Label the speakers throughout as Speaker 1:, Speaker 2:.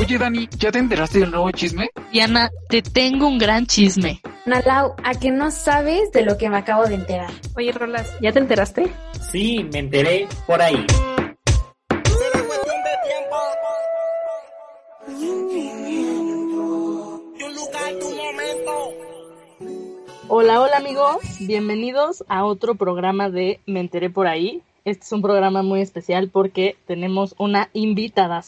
Speaker 1: Oye, Dani, ¿ya te enteraste del nuevo chisme?
Speaker 2: Diana, te tengo un gran chisme.
Speaker 3: Nalau, ¿a que no sabes de lo que me acabo de enterar?
Speaker 4: Oye, Rolas, ¿ya te enteraste?
Speaker 5: Sí, me enteré por ahí.
Speaker 2: Hola, hola amigos, bienvenidos a otro programa de Me enteré por ahí. Este es un programa muy especial porque tenemos una invitada.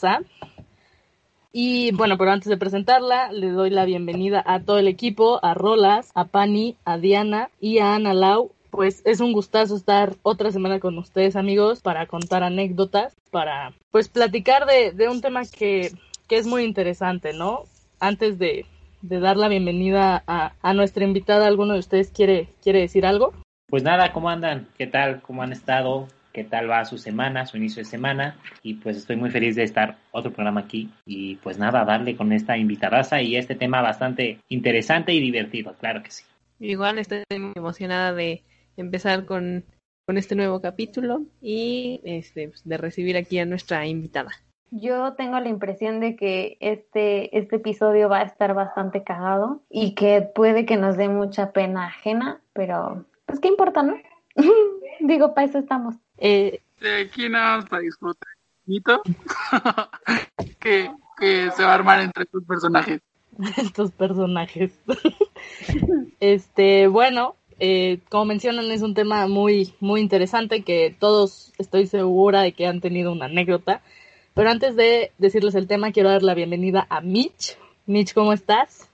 Speaker 2: Y bueno, pero antes de presentarla, le doy la bienvenida a todo el equipo, a Rolas, a Pani, a Diana y a Ana Lau. Pues es un gustazo estar otra semana con ustedes, amigos, para contar anécdotas, para pues platicar de, de un tema que, que es muy interesante, ¿no? Antes de, de dar la bienvenida a, a, nuestra invitada, ¿alguno de ustedes quiere, quiere decir algo?
Speaker 5: Pues nada, ¿cómo andan? ¿Qué tal? ¿Cómo han estado? ¿Qué tal va su semana, su inicio de semana? Y pues estoy muy feliz de estar otro programa aquí y pues nada, darle con esta invitadaza y este tema bastante interesante y divertido, claro que sí.
Speaker 4: Igual estoy muy emocionada de empezar con, con este nuevo capítulo y este, pues, de recibir aquí a nuestra invitada.
Speaker 6: Yo tengo la impresión de que este, este episodio va a estar bastante cagado y que puede que nos dé mucha pena ajena, pero pues qué importa, ¿no? Digo, para eso estamos.
Speaker 2: Eh,
Speaker 1: De aquí nada más para disfrutar. Que, que se va a armar entre estos personajes.
Speaker 2: estos personajes. este, bueno, eh, como mencionan, es un tema muy, muy interesante que todos estoy segura de que han tenido una anécdota. Pero antes de decirles el tema, quiero dar la bienvenida a Mitch. Mitch, ¿cómo estás?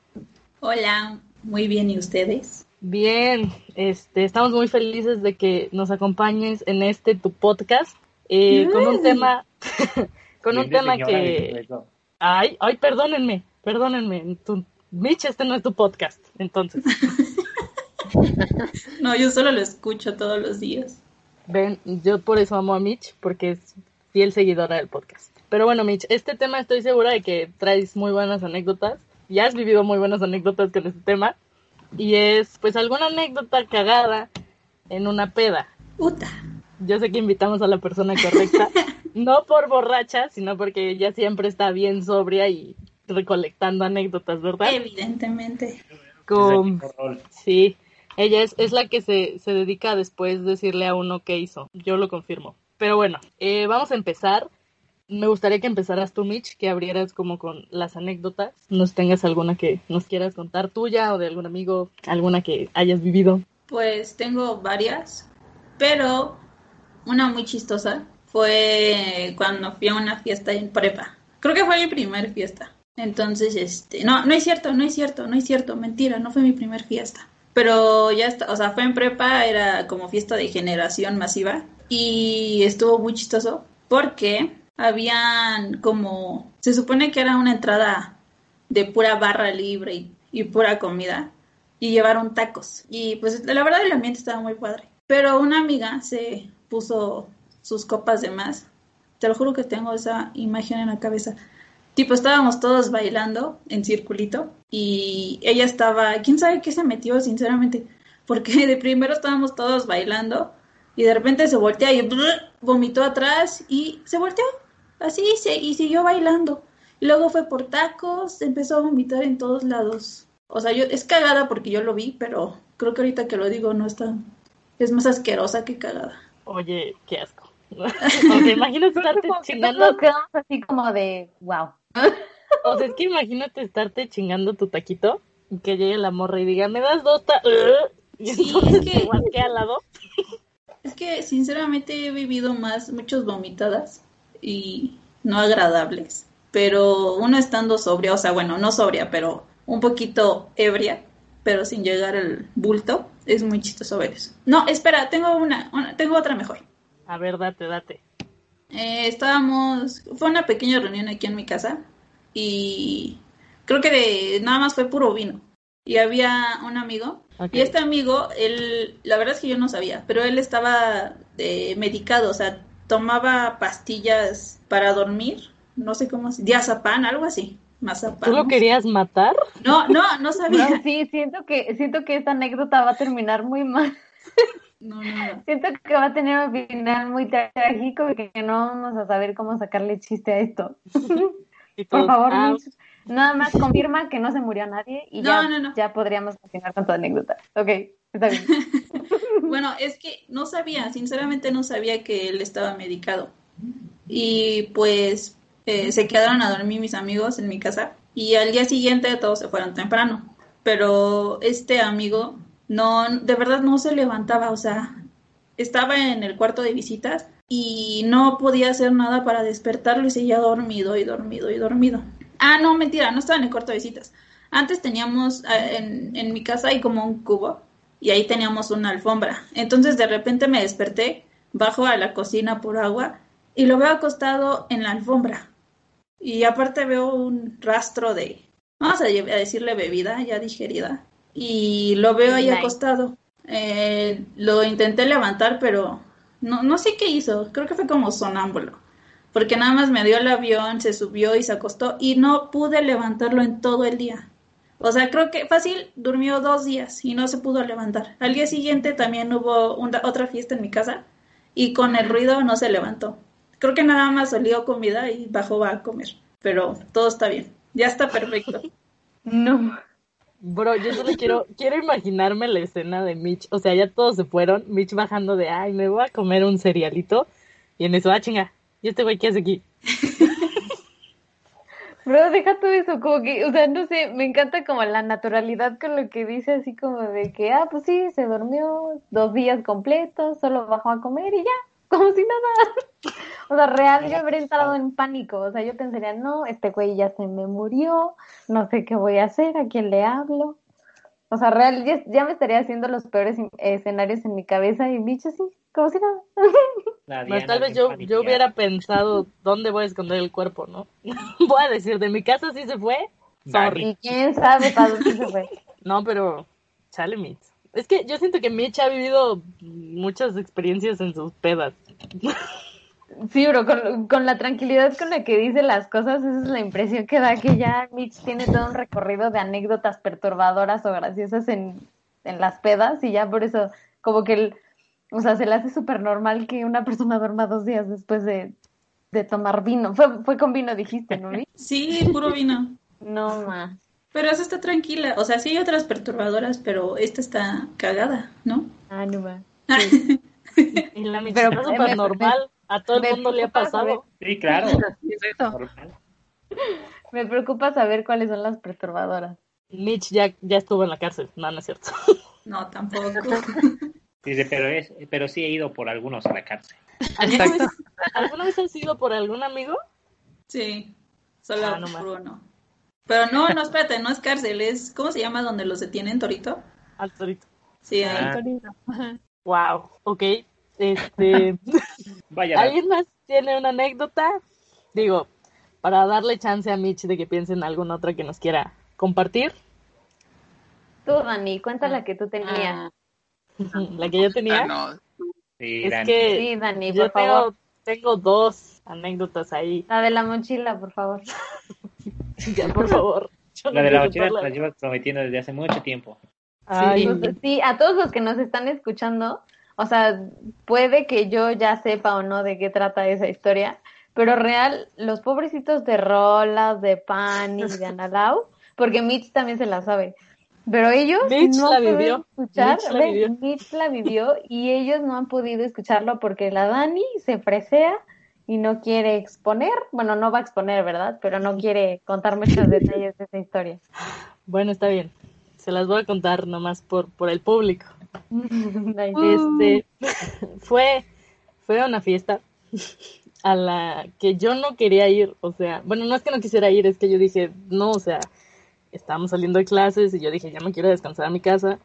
Speaker 7: Hola, muy bien, ¿y ustedes?
Speaker 2: Bien, este, estamos muy felices de que nos acompañes en este tu podcast eh, con un tema, con un tema que, ay, ay, perdónenme, perdónenme, tu, Mitch, este no es tu podcast, entonces.
Speaker 7: no, yo solo lo escucho todos los días.
Speaker 2: Ven, yo por eso amo a Mitch, porque es fiel seguidora del podcast. Pero bueno, Mitch, este tema estoy segura de que traes muy buenas anécdotas. Ya has vivido muy buenas anécdotas con este tema. Y es, pues, alguna anécdota cagada en una peda.
Speaker 7: Puta.
Speaker 2: Yo sé que invitamos a la persona correcta. no por borracha, sino porque ella siempre está bien sobria y recolectando anécdotas, ¿verdad?
Speaker 7: Evidentemente.
Speaker 2: Con... Sí. Ella es, es la que se, se dedica a después decirle a uno qué hizo. Yo lo confirmo. Pero bueno, eh, vamos a empezar. Me gustaría que empezaras tú, Mitch, que abrieras como con las anécdotas. Nos tengas alguna que nos quieras contar tuya o de algún amigo, alguna que hayas vivido.
Speaker 7: Pues tengo varias, pero una muy chistosa fue cuando fui a una fiesta en prepa. Creo que fue mi primer fiesta. Entonces, este, no, no es cierto, no es cierto, no es cierto, mentira, no fue mi primer fiesta. Pero ya está, o sea, fue en prepa, era como fiesta de generación masiva y estuvo muy chistoso porque habían como, se supone que era una entrada de pura barra libre y, y, pura comida y llevaron tacos y pues la verdad el ambiente estaba muy padre. Pero una amiga se puso sus copas de más. Te lo juro que tengo esa imagen en la cabeza. Tipo, estábamos todos bailando en circulito y ella estaba, quién sabe qué se metió, sinceramente, porque de primero estábamos todos bailando y de repente se voltea y vomitó atrás y se volteó así se, y siguió bailando. Luego fue por tacos, empezó a vomitar en todos lados. O sea, yo es cagada porque yo lo vi, pero creo que ahorita que lo digo no es tan es más asquerosa que cagada.
Speaker 2: Oye, qué asco. o sea, imagínate estarte chingando.
Speaker 6: quedamos así como de wow.
Speaker 2: o sea, es que imagínate estarte chingando tu taquito y que llegue la morra y diga, me das dos ta y
Speaker 7: sí,
Speaker 2: entonces
Speaker 7: es que
Speaker 2: al lado.
Speaker 7: Es que sinceramente he vivido más, muchas vomitadas y no agradables. Pero uno estando sobria, o sea, bueno, no sobria, pero un poquito ebria, pero sin llegar al bulto, es muy chistoso ver eso. No, espera, tengo una, una tengo otra mejor.
Speaker 2: A ver, date, date.
Speaker 7: Eh, estábamos, fue una pequeña reunión aquí en mi casa y creo que de, nada más fue puro vino. Y había un amigo
Speaker 2: Okay.
Speaker 7: Y este amigo, él, la verdad es que yo no sabía, pero él estaba eh, medicado, o sea, tomaba pastillas para dormir, no sé cómo, diazapán, algo así, mazapán.
Speaker 2: ¿Tú lo querías matar?
Speaker 7: No, no, no sabía.
Speaker 6: No, sí, siento que, siento que esta anécdota va a terminar muy mal.
Speaker 7: No, no.
Speaker 6: Siento que va a tener un final muy trágico y que no vamos a saber cómo sacarle chiste a esto. Por favor,
Speaker 2: ah,
Speaker 6: Mitch, nada más confirma que no se murió nadie y
Speaker 7: No,
Speaker 6: ya,
Speaker 7: no, no.
Speaker 6: ya podríamos continuar con tu anécdota. Ok,
Speaker 7: Bueno, es que no sabía, sinceramente no sabía que él estaba medicado. Y pues eh, se quedaron a dormir mis amigos en mi casa y al día siguiente todos se fueron temprano. Pero este amigo no, de verdad no se levantaba, o sea, estaba en el cuarto de visitas y no podía hacer nada para despertarlo y seguía dormido y dormido y dormido. Ah, no, mentira, no estaba en el cuarto de visitas. Antes teníamos eh, en, en mi casa hay como un cubo y ahí teníamos una alfombra. Entonces de repente me desperté, bajo a la cocina por agua y lo veo acostado en la alfombra. Y aparte veo un rastro de, vamos a decirle bebida ya digerida. Y lo veo ahí
Speaker 6: Nice.
Speaker 7: acostado. Eh, lo intenté levantar, pero no, no sé qué hizo. Creo que fue como sonámbulo. Porque nada más me dio el avión, se subió y se acostó y no pude levantarlo en todo el día. O sea, creo que fácil durmió dos días y no se pudo levantar. Al día siguiente también hubo una- otra fiesta en mi casa y con el ruido no se levantó. Creo que nada más olió comida y bajó a comer. Pero todo está bien. Ya está perfecto.
Speaker 6: No.
Speaker 2: Bro, yo solo quiero, quiero imaginarme la escena de Mitch. O sea, ya todos se fueron. Mitch bajando de, ay, me voy a comer un cerealito. Y en eso, ah, chinga. ¿Y este güey qué hace aquí?
Speaker 6: Bro, deja todo eso, como que, o sea, no sé, me encanta como la naturalidad con lo que dice, así como de que, ah, pues sí, se durmió dos días completos, solo bajó a comer y ya, como si nada. O sea, real, yo habría entrado en pánico, o sea, yo pensaría, no, este güey ya se me murió, no sé qué voy a hacer, a quién le hablo. O sea, real, ya, ya me estaría haciendo los peores escenarios en mi cabeza y bicho así, como si
Speaker 2: Pues
Speaker 5: Diana
Speaker 2: tal vez yo, yo hubiera pensado dónde voy a esconder el cuerpo, ¿no? voy a decir, de mi casa sí se fue. Sorry.
Speaker 6: Y quién sabe para dónde se fue.
Speaker 2: No, pero chale, Mitch. Es que yo siento que Mitch ha vivido muchas experiencias en sus pedas.
Speaker 6: Sí, bro, con, con la tranquilidad con la que dice las cosas, esa es la impresión que da que ya Mitch tiene todo un recorrido de anécdotas perturbadoras o graciosas en, en las pedas y ya por eso, como que, el, o sea, se le hace súper normal que una persona duerma dos días después de, de tomar vino. Fue, fue con vino, dijiste, ¿no? Vi?
Speaker 7: Sí, puro vino.
Speaker 6: No, ma.
Speaker 7: Pero esa está tranquila. O sea, sí hay otras perturbadoras, pero esta está cagada, ¿no?
Speaker 6: Ah, no,
Speaker 2: la Mitch
Speaker 6: Pero,
Speaker 2: está
Speaker 6: eh,
Speaker 2: súper normal. A todo el mundo le ha pasado.
Speaker 5: Sí, claro.
Speaker 4: Es.
Speaker 6: Me preocupa saber cuáles son las perturbadoras.
Speaker 2: Mitch ya, ya estuvo en la cárcel. No, no es cierto.
Speaker 7: No, tampoco.
Speaker 5: Dice, pero es, pero sí he ido por algunos a la cárcel.
Speaker 2: ¿Alguna vez, ¿Alguna vez has ido por algún amigo?
Speaker 7: Sí, solo
Speaker 2: Ah, no
Speaker 7: por uno. Pero no, no, espérate, no es cárcel, es, ¿cómo se llama donde los detienen, Torito?
Speaker 2: Al torito.
Speaker 7: Sí, ahí.
Speaker 5: Ah.
Speaker 2: Wow, ok. Este,
Speaker 5: Vaya,
Speaker 2: ¿Alguien más tiene una anécdota? Digo, para darle chance a Mitch de que piense en alguna otra que nos quiera compartir.
Speaker 6: Tú, Dani, cuenta la que tú tenías.
Speaker 2: La que yo tenía.
Speaker 1: Ah, no.
Speaker 5: sí,
Speaker 2: es
Speaker 5: Dani.
Speaker 2: que
Speaker 6: Sí, Dani,
Speaker 2: yo
Speaker 6: por favor.
Speaker 2: tengo, tengo dos anécdotas ahí.
Speaker 6: La de la mochila, por favor.
Speaker 2: Ya, por favor. Yo
Speaker 5: La
Speaker 2: no
Speaker 5: de la mochila la llevas prometiendo desde hace mucho tiempo.
Speaker 2: Ay,
Speaker 6: Pues, sí, a todos los que nos están escuchando, o sea, puede que yo ya sepa o no de qué trata esa historia, pero real, los pobrecitos de Rolas, de Pan y de Analau, porque Mitch también se la sabe, pero ellos
Speaker 2: Mitch
Speaker 6: no
Speaker 2: la vivió.
Speaker 6: escuchar,
Speaker 2: Mitch la vivió.
Speaker 6: Mitch la vivió y ellos no han podido escucharlo porque la Dani se fresea y no quiere exponer, bueno, no va a exponer, ¿verdad? Pero no quiere contar muchos detalles de esa historia.
Speaker 2: Bueno, está bien. Se las voy a contar nomás por, por el público. Este fue, fue una fiesta a la que yo no quería ir, o sea, bueno, no es que no quisiera ir, es que yo dije, no, o sea, estábamos saliendo de clases y yo dije, ya me quiero descansar a mi casa.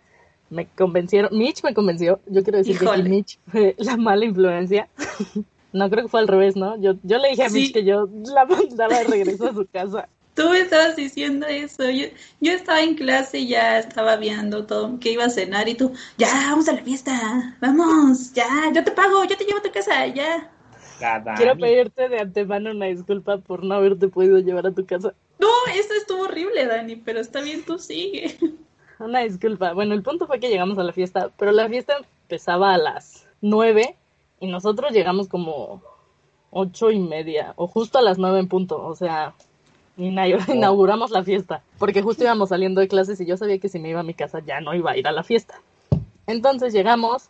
Speaker 2: Me convencieron, Mitch me convenció, yo quiero decir que
Speaker 7: Híjole.
Speaker 2: Mitch fue la mala influencia. No, creo que fue al revés, ¿no? Yo, yo le dije a
Speaker 7: Sí.
Speaker 2: Mitch que yo la mandaba de regreso a su casa.
Speaker 7: Tú me estabas diciendo eso. Yo, yo estaba en clase y ya estaba viendo todo que iba a cenar y tú, ya, vamos a la fiesta, vamos, ya, yo te pago, yo te llevo a tu casa, ya.
Speaker 2: Quiero pedirte de antemano una disculpa por no haberte podido llevar a tu casa.
Speaker 7: No, eso estuvo horrible, Dani, pero está bien, tú sigue.
Speaker 2: Una disculpa. Bueno, el punto fue que llegamos a la fiesta, pero la fiesta empezaba a las nueve y nosotros llegamos como ocho y media o justo a las nueve en punto. O sea, Ina- Inauguramos la fiesta, porque justo íbamos saliendo de clases y yo sabía que si me iba a mi casa ya no iba a ir a la fiesta. Entonces llegamos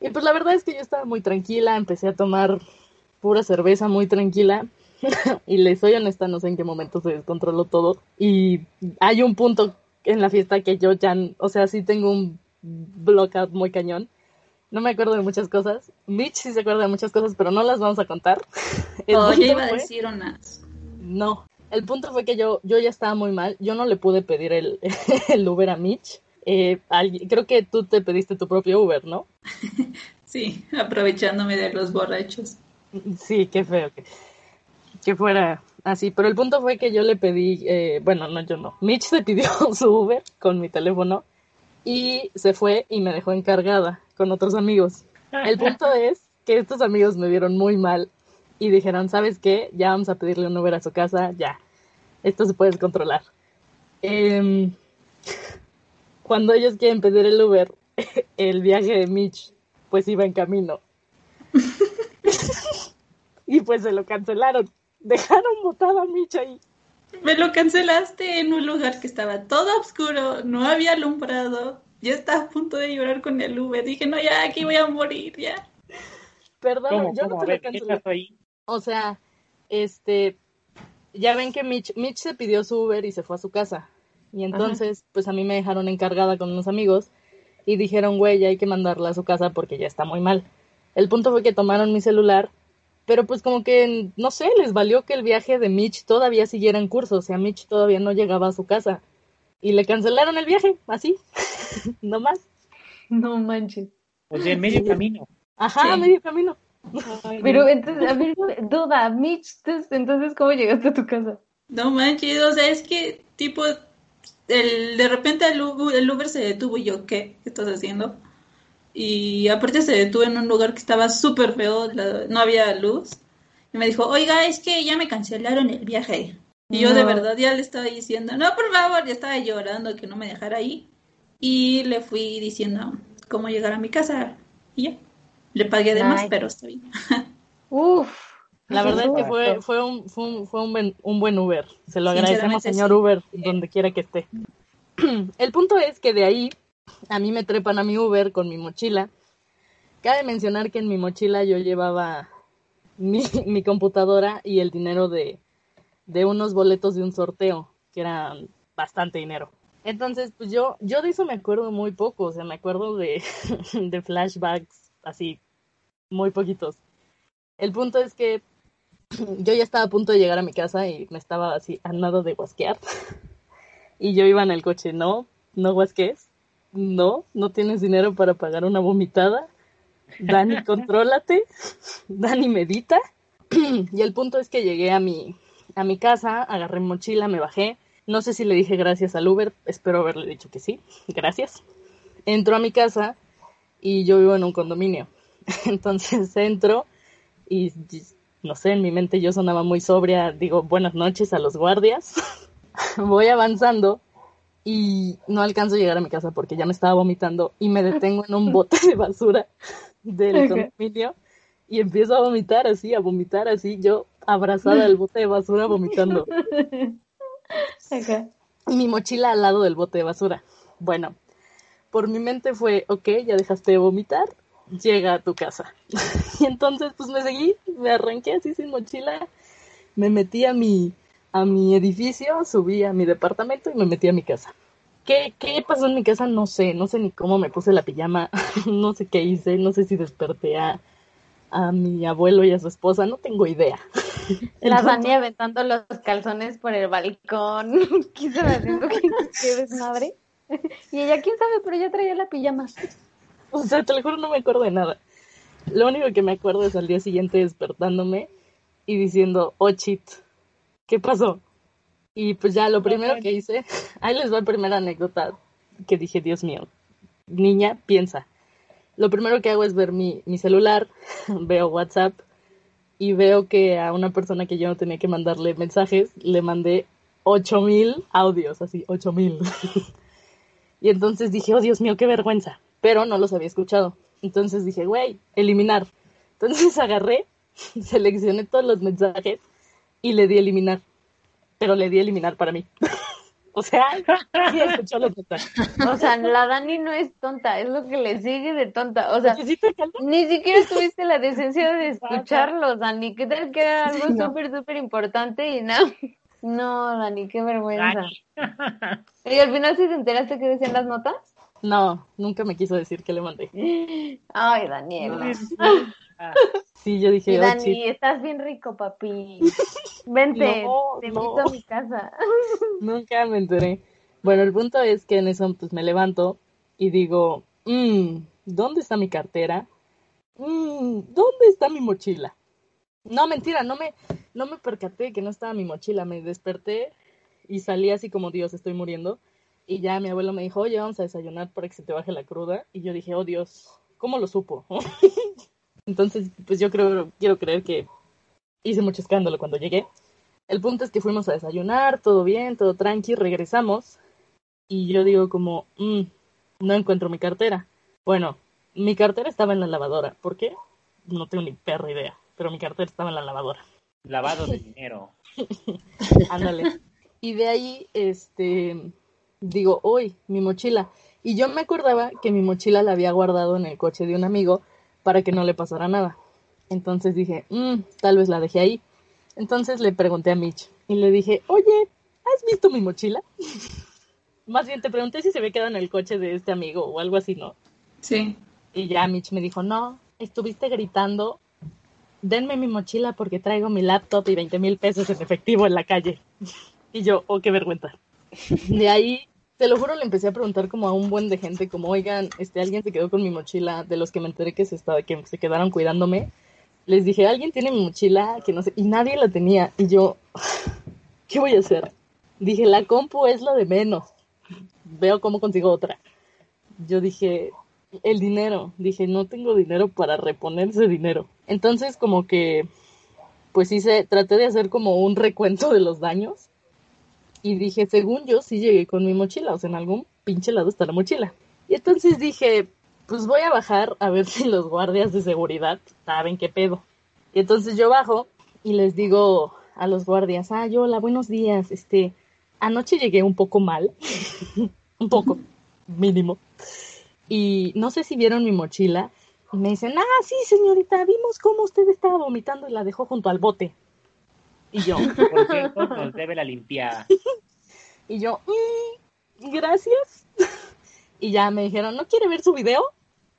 Speaker 2: y pues la verdad es que yo estaba muy tranquila, empecé a tomar pura cerveza muy tranquila y les soy honesta, no sé en qué momento se descontroló todo y hay un punto en la fiesta que yo ya, o sea, sí tengo un blockout muy cañón. No me acuerdo de muchas cosas. Mitch sí se acuerda de muchas cosas, pero no las vamos a contar.
Speaker 7: Oh, yo iba a decir unas.
Speaker 2: no, el punto fue que yo, yo ya estaba muy mal. Yo no le pude pedir el, el Uber a Mitch. Eh, alguien- creo que tú te pediste tu propio Uber, ¿no?
Speaker 7: Sí, aprovechándome de los borrachos.
Speaker 2: Sí, qué feo que, que fuera así. Pero el punto fue que yo le pedí, eh, bueno, no, yo no. Mitch se pidió su Uber con mi teléfono y se fue y me dejó encargada con otros amigos. El punto es que estos amigos me vieron muy mal y dijeron, ¿sabes qué? Ya vamos a pedirle un Uber a su casa, ya. Esto se puede controlar. Em, cuando ellos quieren pedir el Uber, el viaje de Mitch pues iba en camino. y pues se lo cancelaron. Dejaron botada a Mitch ahí.
Speaker 7: Me lo cancelaste en un lugar que estaba todo oscuro, no había alumbrado. Yo estaba a punto de llorar con el Uber. Dije, no, ya aquí voy a morir, ya.
Speaker 2: Perdón,
Speaker 5: ¿Cómo,
Speaker 2: yo no te
Speaker 5: A
Speaker 2: lo
Speaker 5: ver, ¿qué
Speaker 2: cancelé.
Speaker 5: ahí?
Speaker 2: O sea, este, ya ven que Mitch, Mitch se pidió su Uber y se fue a su casa. Y entonces, pues a mí me dejaron encargada con unos amigos y dijeron, güey, ya hay que mandarla a su casa porque ya está muy mal. El punto fue que tomaron mi celular, pero pues como que, no sé, les valió que el viaje de Mitch todavía siguiera en curso, o sea, Mitch todavía no llegaba a su casa. Y le cancelaron el viaje, así, no más.
Speaker 6: No manches.
Speaker 5: Pues en medio camino.
Speaker 2: Ajá,
Speaker 7: Sí.
Speaker 2: medio camino.
Speaker 6: Pero entonces, a ver, duda, Mitch, entonces, entonces, ¿cómo llegaste a tu casa?
Speaker 7: No manches, o sea, es que tipo, el, de repente el Uber, el Uber se detuvo y yo, ¿qué? ¿Qué estás haciendo? Y aparte se detuvo en un lugar que estaba súper feo, la- no había luz. Y me dijo, oiga, es que ya me cancelaron el viaje. Y yo de
Speaker 6: No.
Speaker 7: verdad ya le estaba diciendo, no, por favor, ya estaba llorando que no me dejara ahí. Y le fui diciendo cómo llegar a mi casa. Y ya. Le pagué de más, pero está bien.
Speaker 6: Uf.
Speaker 2: La verdad es que fue, fue, un, fue, un, fue un, buen, un buen Uber. Se lo agradecemos, señor
Speaker 7: sí.
Speaker 2: Uber, donde quiera que esté. El punto es que de ahí a mí me trepan a mi Uber con mi mochila. Cabe mencionar que en mi mochila yo llevaba mi, mi computadora y el dinero de, de unos boletos de un sorteo, que eran bastante dinero. Entonces, pues yo, yo de eso me acuerdo muy poco, o sea, me acuerdo de, de flashbacks así, muy poquitos. El punto es que yo ya estaba a punto de llegar a mi casa y me estaba así a nada de guasquear. Y yo iba en el coche, no, no guasques, no, no tienes dinero para pagar una vomitada. Dani, contrólate. Dani, medita. Y el punto es que llegué a mi, a mi casa, agarré mochila, me bajé. No sé si le dije gracias al Uber, espero haberle dicho que sí, gracias. Entro a mi casa y yo vivo en un condominio. Entonces entro y no sé, en mi mente yo sonaba muy sobria, digo buenas noches a los guardias. Voy avanzando y no alcanzo a llegar a mi casa porque ya me estaba vomitando y me detengo en un bote de basura del
Speaker 6: Ok.
Speaker 2: condominio y empiezo a vomitar así, a vomitar así, yo abrazada al bote de basura vomitando
Speaker 6: Acá.
Speaker 2: y mi mochila al lado del bote de basura. Bueno, por mi mente fue, ok, ya dejaste de vomitar, llega a tu casa. y entonces pues me seguí, me arranqué así sin mochila, me metí a mi, a mi edificio, subí a mi departamento y me metí a mi casa. ¿Qué, ¿Qué pasó en mi casa? No sé, no sé ni cómo me puse la pijama, no sé qué hice, no sé si desperté a, a mi abuelo y a su esposa, no tengo idea.
Speaker 6: La Dani aventando los calzones por el balcón. ¿Qué estaba haciendo? ¿Qué, qué desmadre? Y ella, quién sabe, pero ya traía la pijama.
Speaker 2: O sea, te lo juro, no me acuerdo de nada. Lo único que me acuerdo es al día siguiente despertándome y diciendo, oh shit, ¿qué pasó? Y pues ya lo primero que hice, ahí les va la primera anécdota que dije, Dios mío, niña, piensa. Lo primero que hago es ver mi, mi celular, veo WhatsApp y veo que a una persona que yo no tenía que mandarle mensajes, le mandé 8000 audios, así, 8000. y entonces dije, oh Dios mío, qué vergüenza pero no los había escuchado. Entonces dije, güey, eliminar. Entonces agarré, seleccioné todos los mensajes y le di eliminar. pero le di eliminar para mí. o sea, sí escuchó lo tonta.
Speaker 6: O sea, la Dani no es tonta, es lo que le sigue de tonta. O sea,
Speaker 2: sí
Speaker 6: ni siquiera tuviste la decencia de escucharlos, Dani. ¿Qué tal que era algo súper, súper importante y no? No, Dani, qué vergüenza. ¿Y al final sí te enteraste que decían las notas?
Speaker 2: No, nunca me quiso decir que le mandé.
Speaker 6: Ay, Daniela.
Speaker 2: Sí, yo dije,
Speaker 6: Y
Speaker 2: oh,
Speaker 6: Dani, estás bien rico, papi. Vente,
Speaker 2: No,
Speaker 6: te
Speaker 2: no.
Speaker 6: invito a mi casa.
Speaker 2: Nunca me enteré. Bueno, el punto es que en eso pues me levanto y digo, "Mm, ¿dónde está mi cartera? Mm, ¿dónde está mi mochila? No, mentira, no me, no me percaté que no estaba mi mochila. Me desperté y salí así como Dios, estoy muriendo. Y ya mi abuelo me dijo, oye, vamos a desayunar para que se te baje la cruda. Y yo dije, oh Dios, ¿cómo lo supo? Entonces, pues yo creo, quiero creer que hice mucho escándalo cuando llegué. El punto es que fuimos a desayunar, todo bien, todo tranqui, regresamos. Y yo digo como, "Mm, no encuentro mi cartera. Bueno, mi cartera estaba en la lavadora. ¿Por qué? No tengo ni perra idea. Pero mi cartera estaba en la lavadora.
Speaker 5: Lavado de dinero.
Speaker 2: Ándale. Y de ahí, este, digo, uy, mi mochila. Y yo me acordaba que mi mochila la había guardado en el coche de un amigo para que no le pasara nada. Entonces dije, "Mm, tal vez la dejé ahí. Entonces le pregunté a Mitch y le dije, oye, ¿has visto mi mochila? Más bien te pregunté si se había quedado en el coche de este amigo o algo así, ¿no?
Speaker 7: Sí.
Speaker 2: Y ya Mitch me dijo, no, estuviste gritando, denme mi mochila porque traigo mi laptop y 20 mil pesos en efectivo en la calle. Y yo, oh, qué vergüenza. De ahí, te lo juro, le empecé a preguntar como a un buen de gente, como, oigan, este, alguien se quedó con mi mochila, de los que me enteré que se, estaba, que se quedaron cuidándome. Les dije, alguien tiene mi mochila, que no sé, y nadie la tenía. Y yo, ¿qué voy a hacer? Dije, la compu es lo de menos. Veo cómo consigo otra. Yo dije, el dinero. Dije, no tengo dinero para reponer ese dinero. Entonces, como que, pues hice, traté de hacer como un recuento de los daños. Y dije, según yo, sí llegué con mi mochila. O sea, en algún pinche lado está la mochila. Y entonces dije, pues voy a bajar a ver si los guardias de seguridad saben qué pedo. Y entonces yo bajo y les digo a los guardias, ah, hola, buenos días. Este, anoche llegué un poco mal. un poco, mínimo. Y no sé si vieron mi mochila. Y me dicen, ah, sí, señorita, vimos cómo usted estaba vomitando y la dejó junto al bote. Y yo,
Speaker 5: Por cierto, nos debe la limpiada.
Speaker 2: y yo, "Mm, gracias. Y ya me dijeron, ¿no quiere ver su video?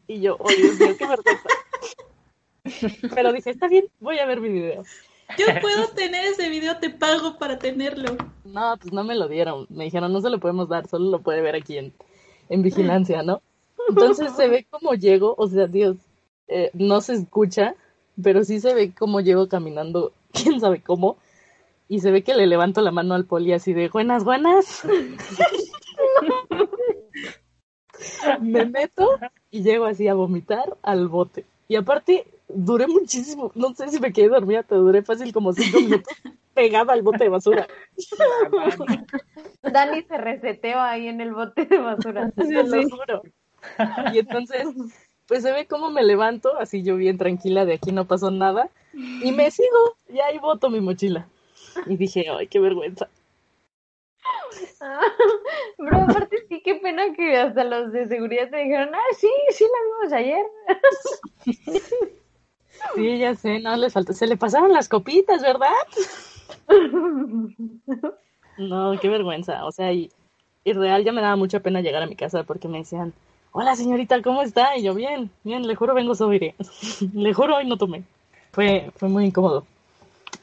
Speaker 2: Y yo, oh Dios mío, qué vergüenza. Pero dije, está bien, voy a ver mi video.
Speaker 7: Yo puedo tener ese video, te pago para tenerlo.
Speaker 2: No, pues no me lo dieron. Me dijeron, no se lo podemos dar, solo lo puede ver aquí en, en vigilancia, ¿no? Entonces se ve como llego, o sea, Dios, eh, no se escucha, pero sí se ve como llego caminando, quién sabe cómo, y se ve que le levanto la mano al poli así de, buenas, buenas. me meto y llego así a vomitar al bote. Y aparte, duré muchísimo, no sé si me quedé dormida, pero duré fácil como cinco minutos pegada al bote de basura.
Speaker 6: Dani se reseteó ahí en el bote de basura.
Speaker 2: Te lo juro. Y entonces, pues se ve cómo me levanto, así yo bien tranquila, de aquí no pasó nada, y me sigo, y ahí boto mi mochila. Y dije, ay, qué vergüenza.
Speaker 6: Bro, aparte sí, qué pena que hasta los de seguridad te dijeron, ah, sí, sí la vimos ayer.
Speaker 2: Sí, ya sé, no les falta, se le pasaron las copitas, ¿verdad? No, qué vergüenza, o sea, y, y real ya me daba mucha pena llegar a mi casa porque me decían, hola señorita, ¿cómo está? Y yo, bien, bien, le juro vengo sobre, le juro hoy no tomé. Fue, fue muy incómodo.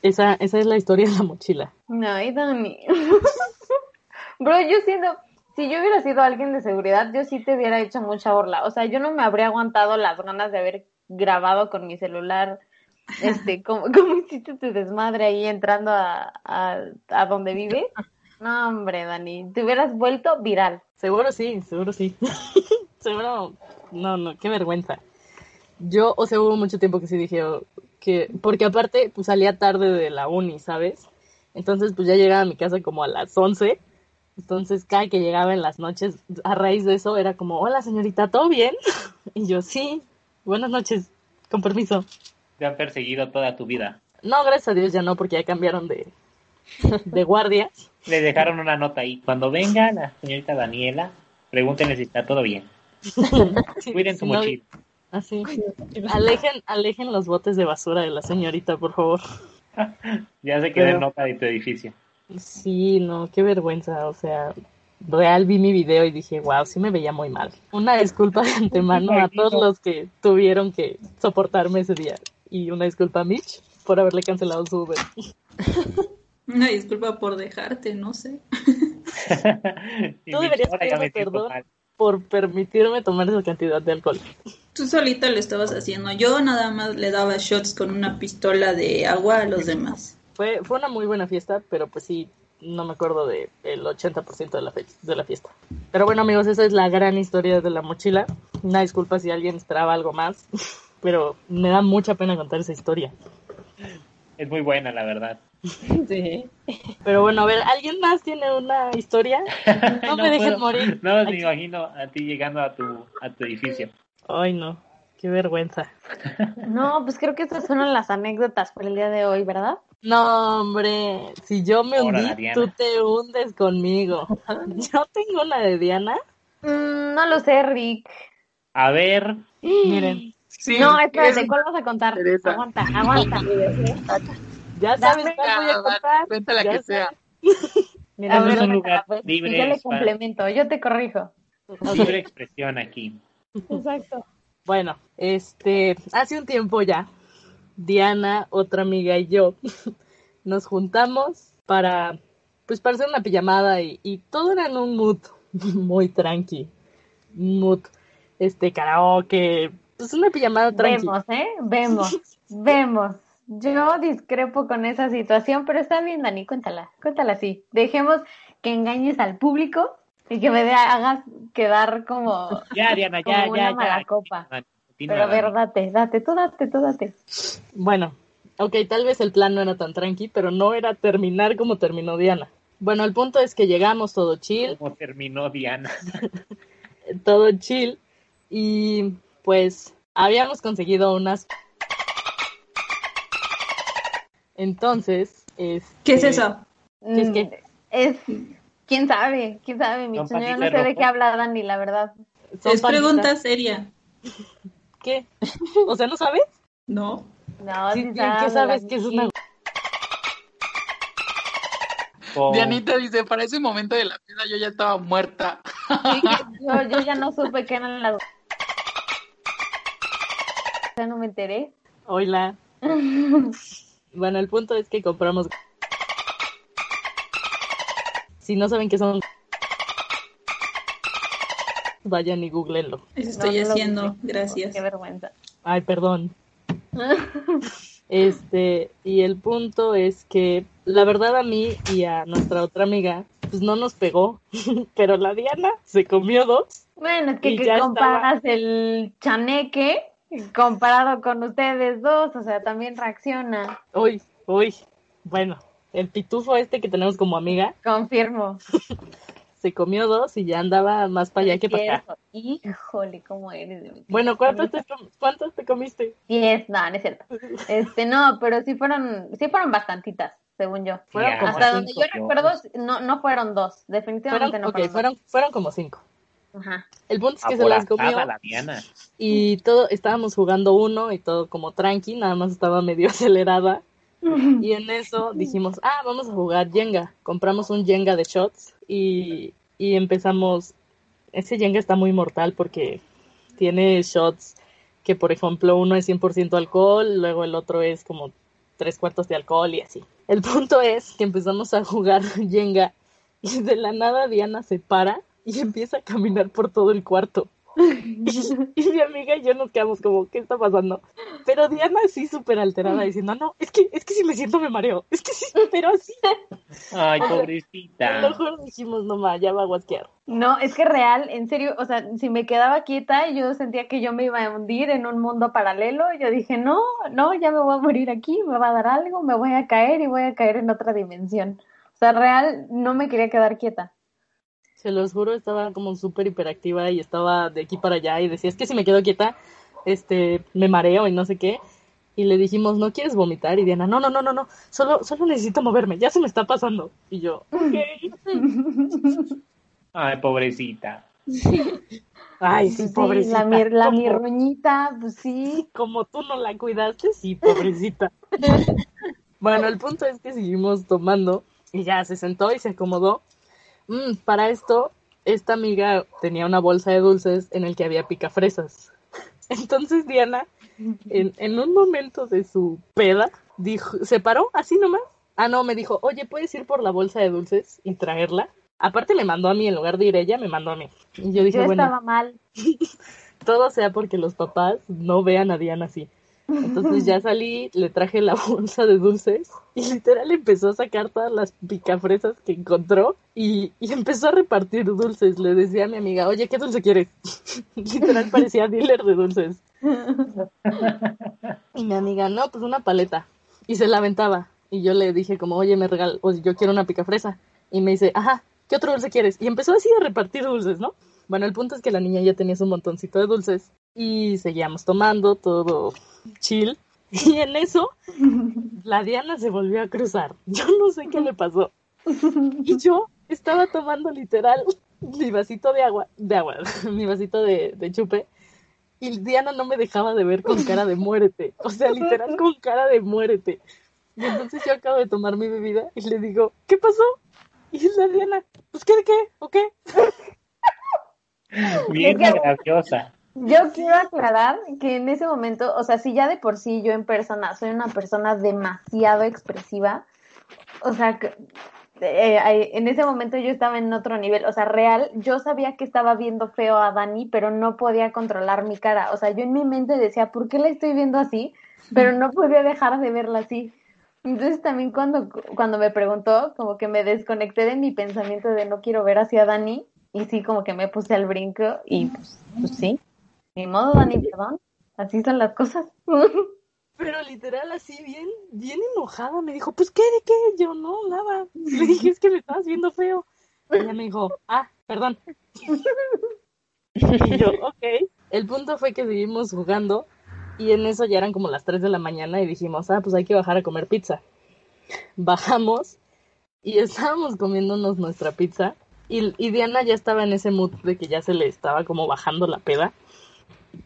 Speaker 2: Esa, esa es la historia de la mochila.
Speaker 6: Ay, Dani. Bro, yo siento, si yo hubiera sido alguien de seguridad, yo sí te hubiera hecho mucha burla. O sea, yo no me habría aguantado las ganas de haber grabado con mi celular, este, como, como hiciste tu desmadre ahí entrando a, a, a donde vive. No, hombre, Dani, te hubieras vuelto viral.
Speaker 2: Seguro sí, seguro sí. seguro, no, no, qué vergüenza. Yo, o sea, hubo mucho tiempo que sí dije oh, que, porque aparte, pues salía tarde de la uni, ¿sabes? Entonces, pues ya llegaba a mi casa como a las 11. Entonces, cada que llegaba en las noches, a raíz de eso, era como, hola señorita, ¿todo bien? Y yo, sí, buenas noches, con permiso.
Speaker 5: Te han perseguido toda tu vida.
Speaker 2: No, gracias a Dios ya no, porque ya cambiaron de, de guardias.
Speaker 5: Le dejaron una nota ahí. Cuando venga la señorita Daniela, pregúntenle si está todo bien. Cuiden su
Speaker 2: Si no-
Speaker 5: mochila.
Speaker 2: Así. Alejen, alejen los botes de basura de la señorita, por favor.
Speaker 5: Ya se quedó en
Speaker 2: Pero-
Speaker 5: nota de tu edificio.
Speaker 2: Sí, no, qué vergüenza. O sea, real vi mi video y dije, wow, sí me veía muy mal. Una disculpa de antemano a todos los que tuvieron que soportarme ese día. Y una disculpa a Mitch por haberle cancelado su Uber.
Speaker 7: Una disculpa por dejarte, no sé.
Speaker 2: Tú deberías pedirme perdón.
Speaker 5: mal.
Speaker 2: Por permitirme tomar esa cantidad de alcohol.
Speaker 7: Tú solita lo estabas haciendo. Yo nada más le daba shots con una pistola de agua a los demás.
Speaker 2: Fue, fue una muy buena fiesta, pero pues sí, no me acuerdo del el 80% de la, fe- de la fiesta. Pero bueno, amigos, esa es la gran historia de la mochila. Una disculpa si alguien esperaba algo más, pero me da mucha pena contar esa historia.
Speaker 5: Es muy buena, la verdad.
Speaker 4: Sí.
Speaker 2: Pero bueno, a ver, ¿alguien más tiene una historia? No, me dejen
Speaker 5: puedo.
Speaker 2: morir.
Speaker 5: No, me imagino a ti llegando a tu, a tu edificio.
Speaker 2: Ay, no, qué vergüenza.
Speaker 6: No, pues creo que estas fueron las anécdotas por el día de hoy, ¿verdad?
Speaker 2: No, hombre, si yo me
Speaker 5: Ahora,
Speaker 2: hundí,
Speaker 5: Diana.
Speaker 2: tú te hundes conmigo. Yo tengo una de Diana.
Speaker 6: Mm, no lo sé, Rick.
Speaker 5: A ver,
Speaker 2: Miren,
Speaker 1: Sí,
Speaker 6: no,
Speaker 1: es-
Speaker 6: espérate, ¿cuál vas a contar?
Speaker 1: Teresa.
Speaker 6: Aguanta, aguanta.
Speaker 2: Ya sabes
Speaker 6: Dame
Speaker 2: cuál voy a
Speaker 1: la-
Speaker 2: contar.
Speaker 1: cuéntala que sea.
Speaker 2: Mira,
Speaker 6: A ver,
Speaker 5: es un lugar
Speaker 6: pues,
Speaker 5: libre
Speaker 6: yo le
Speaker 5: para-
Speaker 6: complemento, yo te corrijo.
Speaker 5: libre expresión aquí.
Speaker 6: Exacto.
Speaker 2: Bueno, este, hace un tiempo ya, Diana, otra amiga y yo nos juntamos para, pues, para hacer una pijamada y, y todo era en un mood muy tranqui, mood, este, karaoke, pues una pijamada tranqui.
Speaker 6: Vemos, ¿eh? Vemos, vemos. Yo discrepo con esa situación, pero está bien, Dani, cuéntala, cuéntala así. Dejemos que engañes al público y que me de- hagas quedar como,
Speaker 5: Ya, Diana,
Speaker 6: como
Speaker 5: ya,
Speaker 6: una
Speaker 5: ya,
Speaker 6: mala
Speaker 5: ya.
Speaker 6: copa.
Speaker 5: Continúa,
Speaker 6: Pero a ver, date, date, tú date, tú date.
Speaker 2: Bueno, ok, tal vez el plan no era tan tranqui, pero no era terminar como terminó Diana. Bueno, el punto es que llegamos todo chill,
Speaker 5: ¿Cómo terminó Diana?
Speaker 2: todo chill y pues habíamos conseguido unas entonces este,
Speaker 7: ¿Qué es eso?
Speaker 2: ¿Qué es
Speaker 6: Mm,
Speaker 2: qué?
Speaker 6: Es, quién sabe, quién sabe, mi
Speaker 5: Son
Speaker 6: yo no sé de qué habla Dani, la verdad.
Speaker 2: son
Speaker 7: Es pregunta seria.
Speaker 2: ¿qué? o sea no sabes
Speaker 7: No.
Speaker 6: No,
Speaker 2: Sí,
Speaker 6: sabe,
Speaker 2: ¿qué sabes que es una
Speaker 5: Con-
Speaker 1: Dianita dice, para ese momento de la vida yo ya estaba muerta.
Speaker 6: Sí, yo, yo ya no supe qué eran las. Ya no me enteré.
Speaker 2: Hola. bueno el punto es que compramos si no saben qué son vayan y googleenlo
Speaker 7: Eso estoy
Speaker 6: No,
Speaker 7: haciendo. Gracias.
Speaker 6: Qué vergüenza.
Speaker 2: Ay, perdón. Este, y el punto es que la verdad a mí y a nuestra otra amiga, pues no nos pegó, pero la Diana se comió dos.
Speaker 6: Bueno, es que, que comparas el chaneque comparado con ustedes dos, o sea, también reacciona.
Speaker 2: Uy, uy. Bueno, el pitufo este que tenemos como amiga
Speaker 6: Confirmo.
Speaker 2: se comió dos y ya andaba más para allá que para acá.
Speaker 6: Híjole, cómo eres. de
Speaker 2: Bueno, ¿cuántos te, ¿cuántos te comiste?
Speaker 6: Diez, no, no es cierto. Este, no, pero sí fueron, sí fueron bastantitas, según yo.
Speaker 2: Fueron como
Speaker 6: Hasta donde yo recuerdo, no, no fueron dos, definitivamente
Speaker 2: Fueron,
Speaker 6: no fueron,
Speaker 2: fueron, fueron como cinco.
Speaker 6: Ajá.
Speaker 2: El punto es que se las comió
Speaker 5: la Diana.
Speaker 2: y todo, estábamos jugando uno y todo como tranqui, nada más estaba medio acelerada. Y en eso dijimos, ah, vamos a jugar Jenga. Compramos un Jenga de shots y, y empezamos. Ese Jenga está muy mortal porque tiene shots que, por ejemplo, uno es 100% alcohol, luego el otro es como tres cuartos de alcohol y así. El punto es que empezamos a jugar Jenga y de la nada Diana se para y empieza a caminar por todo el cuarto. Y mi amiga y yo nos quedamos como, ¿qué está pasando? Pero Diana sí súper alterada diciendo, no, es que, es que si me siento me mareo, es que sí, pero así.
Speaker 5: Ay,
Speaker 2: A lo
Speaker 5: pobrecita.
Speaker 2: mejor dijimos, no ma, ya va a guasquear.
Speaker 6: No, es que real, en serio, o sea, si me quedaba quieta, yo sentía que yo me iba a hundir en un mundo paralelo. Yo dije, no, no, ya me voy a morir aquí, me va a dar algo, me voy a caer y voy a caer en otra dimensión. O sea, real, no me quería quedar quieta.
Speaker 2: Se los juro, estaba como súper hiperactiva y estaba de aquí para allá y decía, es que si me quedo quieta, este, me mareo y no sé qué. y le dijimos, ¿no quieres vomitar? Y Diana, no, no, no, no, no, solo, solo necesito moverme, ya se me está pasando. Y yo, ok.
Speaker 5: Ay, pobrecita.
Speaker 2: Ay, sí,
Speaker 6: Sí,
Speaker 2: pobrecita.
Speaker 6: la, mir- la mirroñita, pues sí.
Speaker 2: como tú no la cuidaste, sí, pobrecita. bueno, el punto es que seguimos tomando y ya se sentó y se acomodó. Mm, para esto, esta amiga tenía una bolsa de dulces en el que había picafresas. Entonces Diana, en, en un momento de su peda, dijo, se paró así nomás. Ah, no, me dijo, oye, ¿puedes ir por la bolsa de dulces y traerla? Aparte me mandó a mí, en lugar de ir ella, me mandó a mí. Y yo dije,
Speaker 6: Yo
Speaker 2: bueno,
Speaker 6: estaba mal.
Speaker 2: todo sea porque los papás no vean a Diana así. Entonces ya salí, le traje la bolsa de dulces y literal empezó a sacar todas las picafresas que encontró y, empezó a repartir dulces. Le decía a mi amiga, oye, ¿qué dulce quieres? literal parecía dealer de dulces. Y mi amiga, no, pues una paleta. Y se la aventaba. Y yo le dije como, oye, me regal, o yo quiero una picafresa. Y me dice, ajá, ¿qué otro dulce quieres? Y empezó así a repartir dulces, ¿no? Bueno, el punto es que la niña ya tenía su montoncito de dulces y seguíamos tomando todo chill. Y en eso, la Diana se volvió a cruzar. Yo no sé qué le pasó. Y yo estaba tomando literal mi vasito de agua, de agua, mi vasito de, de chupe. Y Diana no me dejaba de ver con cara de muérete. O sea, literal con cara de muérete. Y entonces yo acabo de tomar mi bebida y le digo, ¿qué pasó? Y la Diana, pues qué de qué, o qué.
Speaker 5: Bien graciosa.
Speaker 6: Yo quiero aclarar que en ese momento, o sea, si ya de por sí yo en persona soy una persona demasiado expresiva, o sea, que- eh, en ese momento yo estaba en otro nivel, o sea, real, yo sabía que estaba viendo feo a Dani, pero no podía controlar mi cara, o sea, yo en mi mente decía, ¿por qué la estoy viendo así? Pero no podía dejar de verla así. Entonces también cuando, cuando me preguntó, como que me desconecté de mi pensamiento de no quiero ver hacia Dani, y sí, como que me puse al brinco, y pues, pues sí. Ni modo, Dani, perdón. Así son las cosas.
Speaker 2: Pero literal así, bien, bien enojada, me dijo, pues qué, de qué, yo no, nada. Le dije, es que me estabas viendo feo. Ella me dijo, ah, perdón. Y yo, ok. El punto fue que seguimos jugando y en eso ya eran como las 3 de la mañana y dijimos, ah, pues hay que bajar a comer pizza. Bajamos y estábamos comiéndonos nuestra pizza y, y Diana ya estaba en ese mood de que ya se le estaba como bajando la peda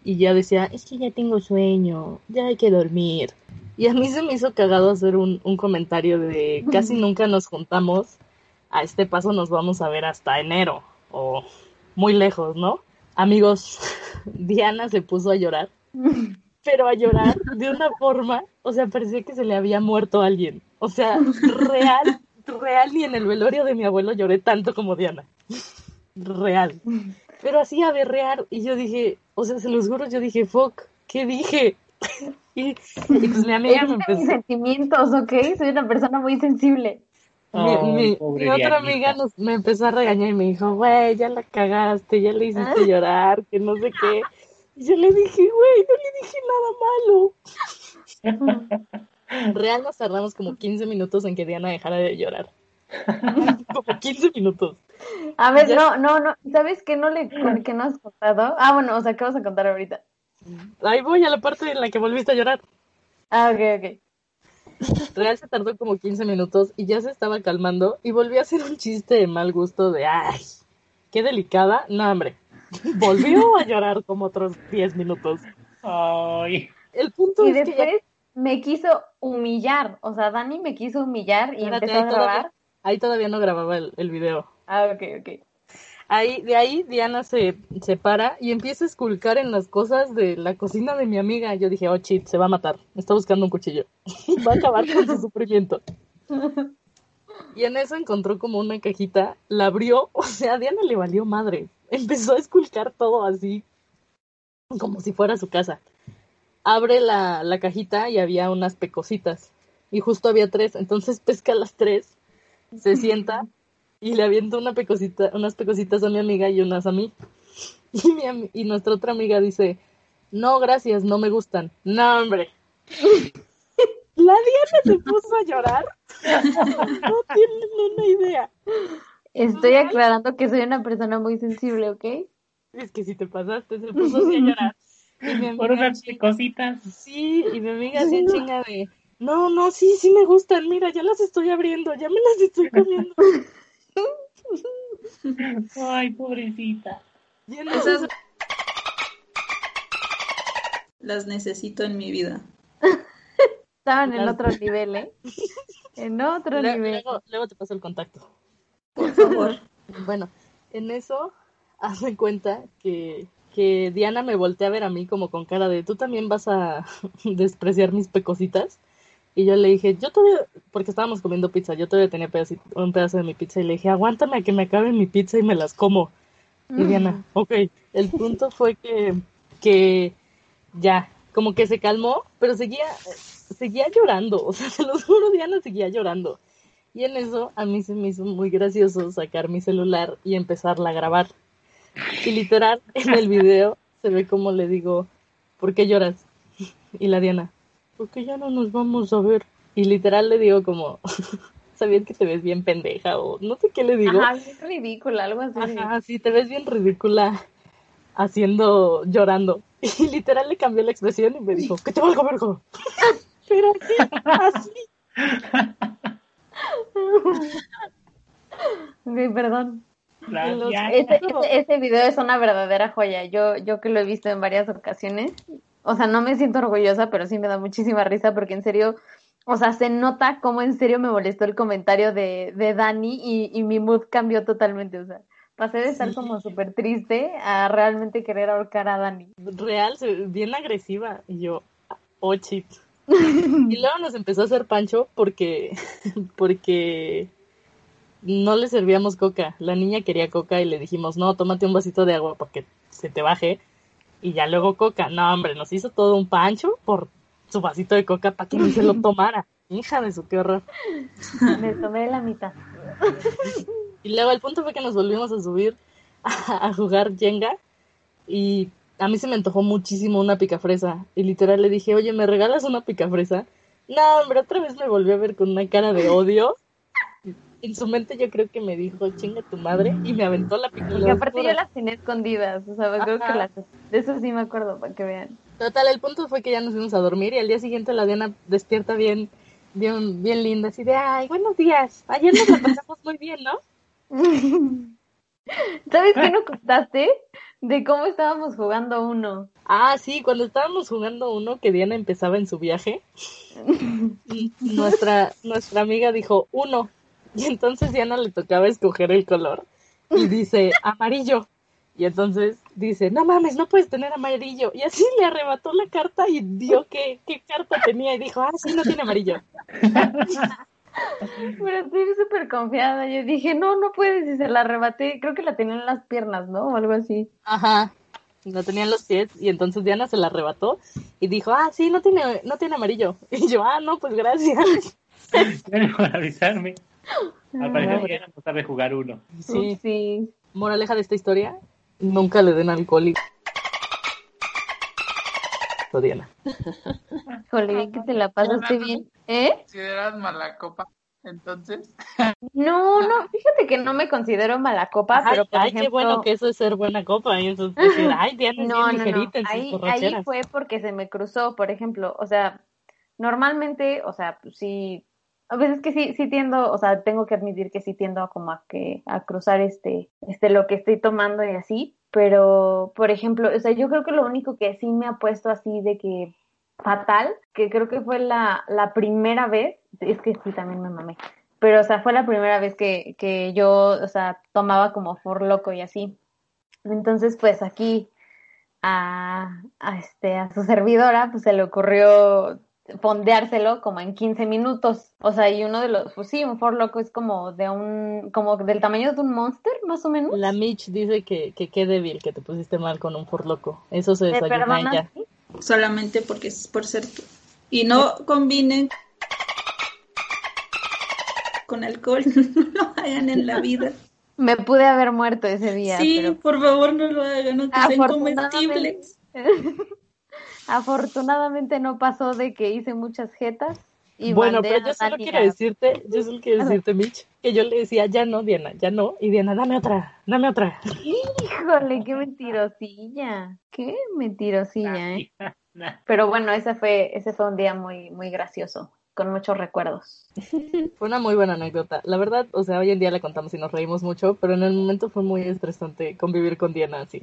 Speaker 2: y ya decía, es que ya tengo sueño, ya hay que dormir. Y a mí se me hizo cagado hacer un, un comentario de casi nunca nos juntamos, a este paso nos vamos a ver hasta enero o muy lejos, ¿no? Amigos, Diana se puso a llorar, pero a llorar de una forma, o sea, parecía que se le había muerto alguien. O sea, real, real, ni en el velorio de mi abuelo lloré tanto como Diana. Real. Pero así a berrear, y yo dije, o sea, se los juro, yo dije, fuck, ¿qué dije? Y, y pues mi amiga me
Speaker 6: Evita mis
Speaker 2: empezó,
Speaker 6: sentimientos, ¿ok? Soy una persona muy sensible.
Speaker 2: mi, otra amiga nos, me empezó a regañar y me dijo, güey, ya la cagaste, ya le hiciste llorar, que no sé qué. Y yo le dije, güey, no le dije nada malo. Real nos tardamos como 15 minutos en que Diana dejara de llorar. como 15 minutos.
Speaker 6: A ver,
Speaker 2: Ya-
Speaker 6: no, no, no. ¿Sabes qué no le que no has contado? Ah, bueno, o sea, ¿qué vas a contar ahorita?
Speaker 2: Ahí voy a la parte en la que volviste a llorar.
Speaker 6: Ah, ok, ok.
Speaker 2: Real se tardó como 15 minutos y ya se estaba calmando y volvió a hacer un chiste de mal gusto de, ay, qué delicada. No, hombre, volvió a llorar como otros 10 minutos.
Speaker 5: Ay.
Speaker 2: El punto
Speaker 6: Y
Speaker 2: es que ya
Speaker 6: después me quiso humillar. O sea, Dani me quiso humillar y
Speaker 2: Espérate,
Speaker 6: empezó a grabar.
Speaker 2: Ahí todavía no grababa el, el video.
Speaker 6: Ah, ok, ok.
Speaker 2: Ahí, de ahí Diana se, se para y empieza a esculcar en las cosas de la cocina de mi amiga. Yo dije, oh shit, se va a matar. Está buscando un cuchillo. va a acabar con su sufrimiento. Y en eso encontró como una cajita, la abrió, o sea, a Diana le valió madre. Empezó a esculcar todo así, como si fuera su casa. Abre la, la cajita y había unas pecositas. Y justo había tres, entonces pesca las tres, se sienta y le avienta una pecosita, unas pecositas a mi amiga y unas a mí. Y, mi y nuestra otra amiga dice, no, gracias, no me gustan. No, hombre. La Diana se puso a llorar. No tienen una idea.
Speaker 6: Estoy aclarando que soy una persona muy sensible, ¿ok?
Speaker 2: Es que si te pasaste, se puso así a llorar. Y mi
Speaker 5: Por unas cositas.
Speaker 2: sí, y mi amiga bien chinga de, no, no, sí, sí me gustan, mira, ya las estoy abriendo, ya me las estoy comiendo.
Speaker 5: Ay, pobrecita.
Speaker 7: Esas las necesito en mi vida.
Speaker 6: Estaban en otro nivel, ¿eh? En otro
Speaker 2: Luego,
Speaker 6: nivel.
Speaker 2: luego- luego te paso el contacto.
Speaker 7: Por favor.
Speaker 2: Bueno, en eso, hazme cuenta que, que Diana me voltea a ver a mí como con cara de, ¿tú también vas a despreciar mis pecositas? Y yo le dije, yo todavía, porque estábamos comiendo pizza, yo todavía tenía pedacito- un pedazo de mi pizza y le dije, aguántame a que me acabe mi pizza y me las como. Y Diana, ok. El punto fue que, que ya, como que se calmó, pero seguía, seguía llorando. O sea, se lo juro, Diana seguía llorando. Y en eso a mí se me hizo muy gracioso sacar mi celular y empezarla a grabar. Y literal, en el video se ve como le digo, ¿por qué lloras? Y la Diana, porque ya no nos vamos a ver. Y literal le digo como, ¿sabías que te ves bien pendeja? O no sé qué le digo.
Speaker 6: Ajá, es ridícula, algo así.
Speaker 2: Ajá, sí, te ves bien ridícula haciendo, llorando. Y literal le cambió la expresión y me dijo, que te valga vergo. Pero así, así.
Speaker 6: Ok, perdón.
Speaker 2: Los-
Speaker 6: ese, ese video es una verdadera joya. Yo, yo que lo he visto en varias ocasiones. O sea, no me siento orgullosa, pero sí me da muchísima risa porque en serio, o sea, se nota cómo en serio me molestó el comentario de, de Dani y, y mi mood cambió totalmente. O sea, pasé de estar
Speaker 2: Sí.
Speaker 6: como súper triste a realmente querer ahorcar a Dani.
Speaker 2: real, bien agresiva. Y yo, oh shit. Y luego nos empezó a hacer pancho porque, porque no le servíamos coca. La niña quería coca y le dijimos, no, tómate un vasito de agua para que se te baje. Y ya luego coca. No, hombre, nos hizo todo un pancho por su vasito de coca para que ni se lo tomara. Hija de su, qué horror.
Speaker 6: Me tomé la mitad.
Speaker 2: Y luego el punto fue que nos volvimos a subir a, a jugar Jenga y a mí se me antojó muchísimo una picafresa y literal le dije, oye, ¿me regalas una picafresa? No, hombre, otra vez me volvió a ver con una cara de odio. En su mente yo creo que me dijo, chinga tu madre, y me aventó la
Speaker 6: Porque
Speaker 2: picafresa.
Speaker 6: aparte yo las tenía escondidas. O sea, creo que las. De eso sí me acuerdo, para que vean.
Speaker 2: Total, el punto fue que ya nos fuimos a dormir y al día siguiente la Diana despierta bien, bien, bien linda, así de, ay, buenos días, ayer nos la pasamos muy bien, ¿no?
Speaker 6: ¿Sabes qué no contaste? De cómo estábamos jugando uno.
Speaker 2: Ah, sí, cuando estábamos jugando uno que Diana empezaba en su viaje, nuestra, nuestra amiga dijo uno, y entonces Diana le tocaba escoger el color, y dice amarillo, y entonces dice, no mames, no puedes tener amarillo, y así le arrebató la carta y dio qué, qué carta tenía, y dijo, ah, sí, no tiene amarillo.
Speaker 6: Pero estoy súper confiada. Yo dije, no, no puedes. Y se la arrebaté. Creo que la tenía en las piernas, ¿no? O algo así.
Speaker 2: Ajá. Lo tenía en los pies y entonces Diana se la arrebató y dijo, ah, sí, no tiene, no tiene amarillo. Y yo, ah, no, pues gracias.
Speaker 5: Por avisarme. Al parecer
Speaker 2: no.
Speaker 5: Diana no sabe jugar uno.
Speaker 2: Sí,
Speaker 6: Sí.
Speaker 2: moraleja de esta historia, nunca le den alcohol y... Diana.
Speaker 6: Bien que te la pasaste bien. ¿Eh?
Speaker 1: ¿Consideras mala copa? Entonces,
Speaker 6: No, no, fíjate que no me considero mala copa,
Speaker 2: Ay,
Speaker 6: pero por
Speaker 2: ay,
Speaker 6: ejemplo...
Speaker 2: qué bueno que eso es ser buena copa. Y eso es decir, ay, Diana es
Speaker 6: No,
Speaker 2: bien
Speaker 6: no, no.
Speaker 2: ligerita
Speaker 6: Ahí, ahí fue porque se me cruzó, por ejemplo, o sea, normalmente, o sea, pues sí, a veces que sí, sí tiendo, o sea, tengo que admitir que sí tiendo a como a que, a cruzar este, este, lo que estoy tomando y así, pero, por ejemplo, o sea, yo creo que lo único que sí me ha puesto así de que fatal, que creo que fue la, la primera vez, es que sí, también me mamé, pero, o sea, fue la primera vez que, que yo, o sea, tomaba como for loco y así. Entonces, pues aquí a, a, este, a su servidora, pues se le ocurrió fondeárselo como en 15 minutos. O sea, y uno de los, pues sí, un for loco es como de un, como del tamaño de un monster, más o menos.
Speaker 2: La Mitch dice que, que qué débil que te pusiste mal con un forloco. Eso se
Speaker 6: ¿Me
Speaker 2: desayuna ella.
Speaker 7: solamente porque es por ser tú. Y no combinen con alcohol, no lo hagan en la vida.
Speaker 6: Me pude haber muerto ese día,
Speaker 7: sí,
Speaker 6: pero
Speaker 7: por favor no lo hagan, no que sean comestibles.
Speaker 6: Afortunadamente no pasó de que hice muchas jetas Y
Speaker 2: bueno, pero yo solo quiero decirte, yo solo quiero decirte, Mitch, que yo le decía, ya no, Diana, ya no. Y Diana, dame otra, dame otra.
Speaker 6: Híjole, qué mentirosilla. Qué mentirosilla, ¿eh? Pero bueno, ese fue, ese fue un día muy, muy gracioso, con muchos recuerdos.
Speaker 2: Fue una muy buena anécdota. La verdad, o sea, hoy en día la contamos y nos reímos mucho, pero en el momento fue muy estresante convivir con Diana así.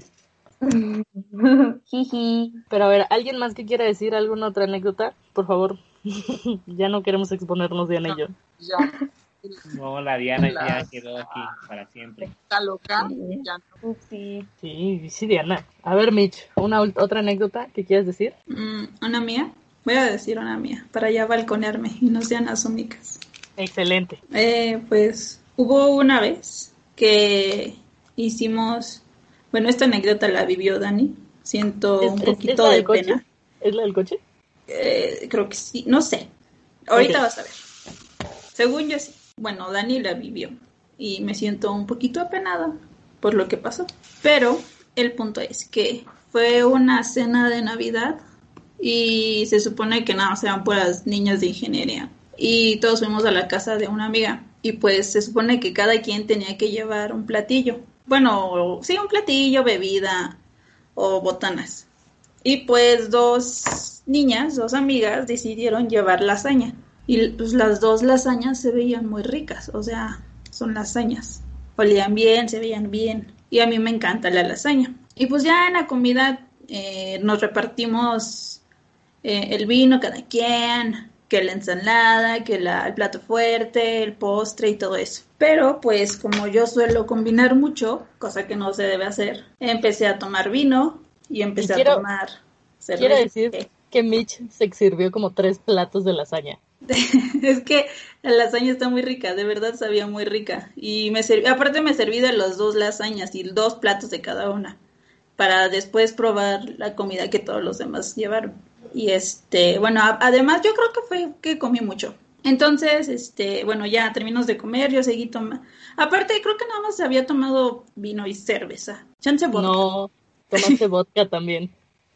Speaker 6: Jiji.
Speaker 2: Pero a ver, ¿alguien más que quiera decir alguna otra anécdota? Por favor. ya no queremos exponernos Diana y yo.
Speaker 1: Ya
Speaker 5: No, la Diana ya quedó aquí para siempre.
Speaker 1: está loca.
Speaker 6: Sí.
Speaker 1: Ya no.
Speaker 6: Sí.
Speaker 2: Sí, sí, Diana. A ver, Mitch, una otra anécdota que quieras decir.
Speaker 7: Mm, una mía. Voy a decir una mía para ya balconearme y no sean las únicas.
Speaker 2: Excelente.
Speaker 7: Eh, pues hubo una vez que hicimos, bueno, esta anécdota la vivió Dani. Siento
Speaker 2: ¿Es-
Speaker 7: un
Speaker 2: es
Speaker 7: poquito de
Speaker 2: coche?
Speaker 7: pena.
Speaker 2: ¿Es la del coche?
Speaker 7: Eh, creo que sí, no sé. Ahorita vas a ver. Según yo sí. Bueno, Dani la vivió y me siento un poquito apenada por lo que pasó. Pero el punto es que fue una cena de Navidad y se supone que nada, más eran puras niñas de ingeniería. Y todos fuimos a la casa de una amiga y pues se supone que cada quien tenía que llevar un platillo. Bueno, sí, un platillo, bebida o botanas. Y pues dos niñas, dos amigas, decidieron llevar lasaña. Y pues las dos lasañas se veían muy ricas, o sea, son lasañas. Olían bien, se veían bien. Y a mí me encanta la lasaña. Y pues ya en la comida eh, nos repartimos eh, el vino cada quien, que la ensalada, que la, el plato fuerte, el postre y todo eso. Pero pues como yo suelo combinar mucho, cosa que no se debe hacer, empecé a tomar vino y empecé
Speaker 2: quiero-
Speaker 7: a tomar cerveza.
Speaker 2: Quiero decir que Mitch se sirvió como tres platos de lasaña.
Speaker 7: Es que la lasaña está muy rica, de verdad sabía muy rica. Y me serví, aparte me serví de las dos lasañas y dos platos de cada una. Para después probar la comida que todos los demás llevaron. Y este, bueno, a- además yo creo que fue que comí mucho. Entonces, este, bueno, ya terminamos de comer, yo seguí tomando. Aparte, creo que nada más había tomado vino y cerveza. Chance vodka.
Speaker 2: No, tomaste vodka también.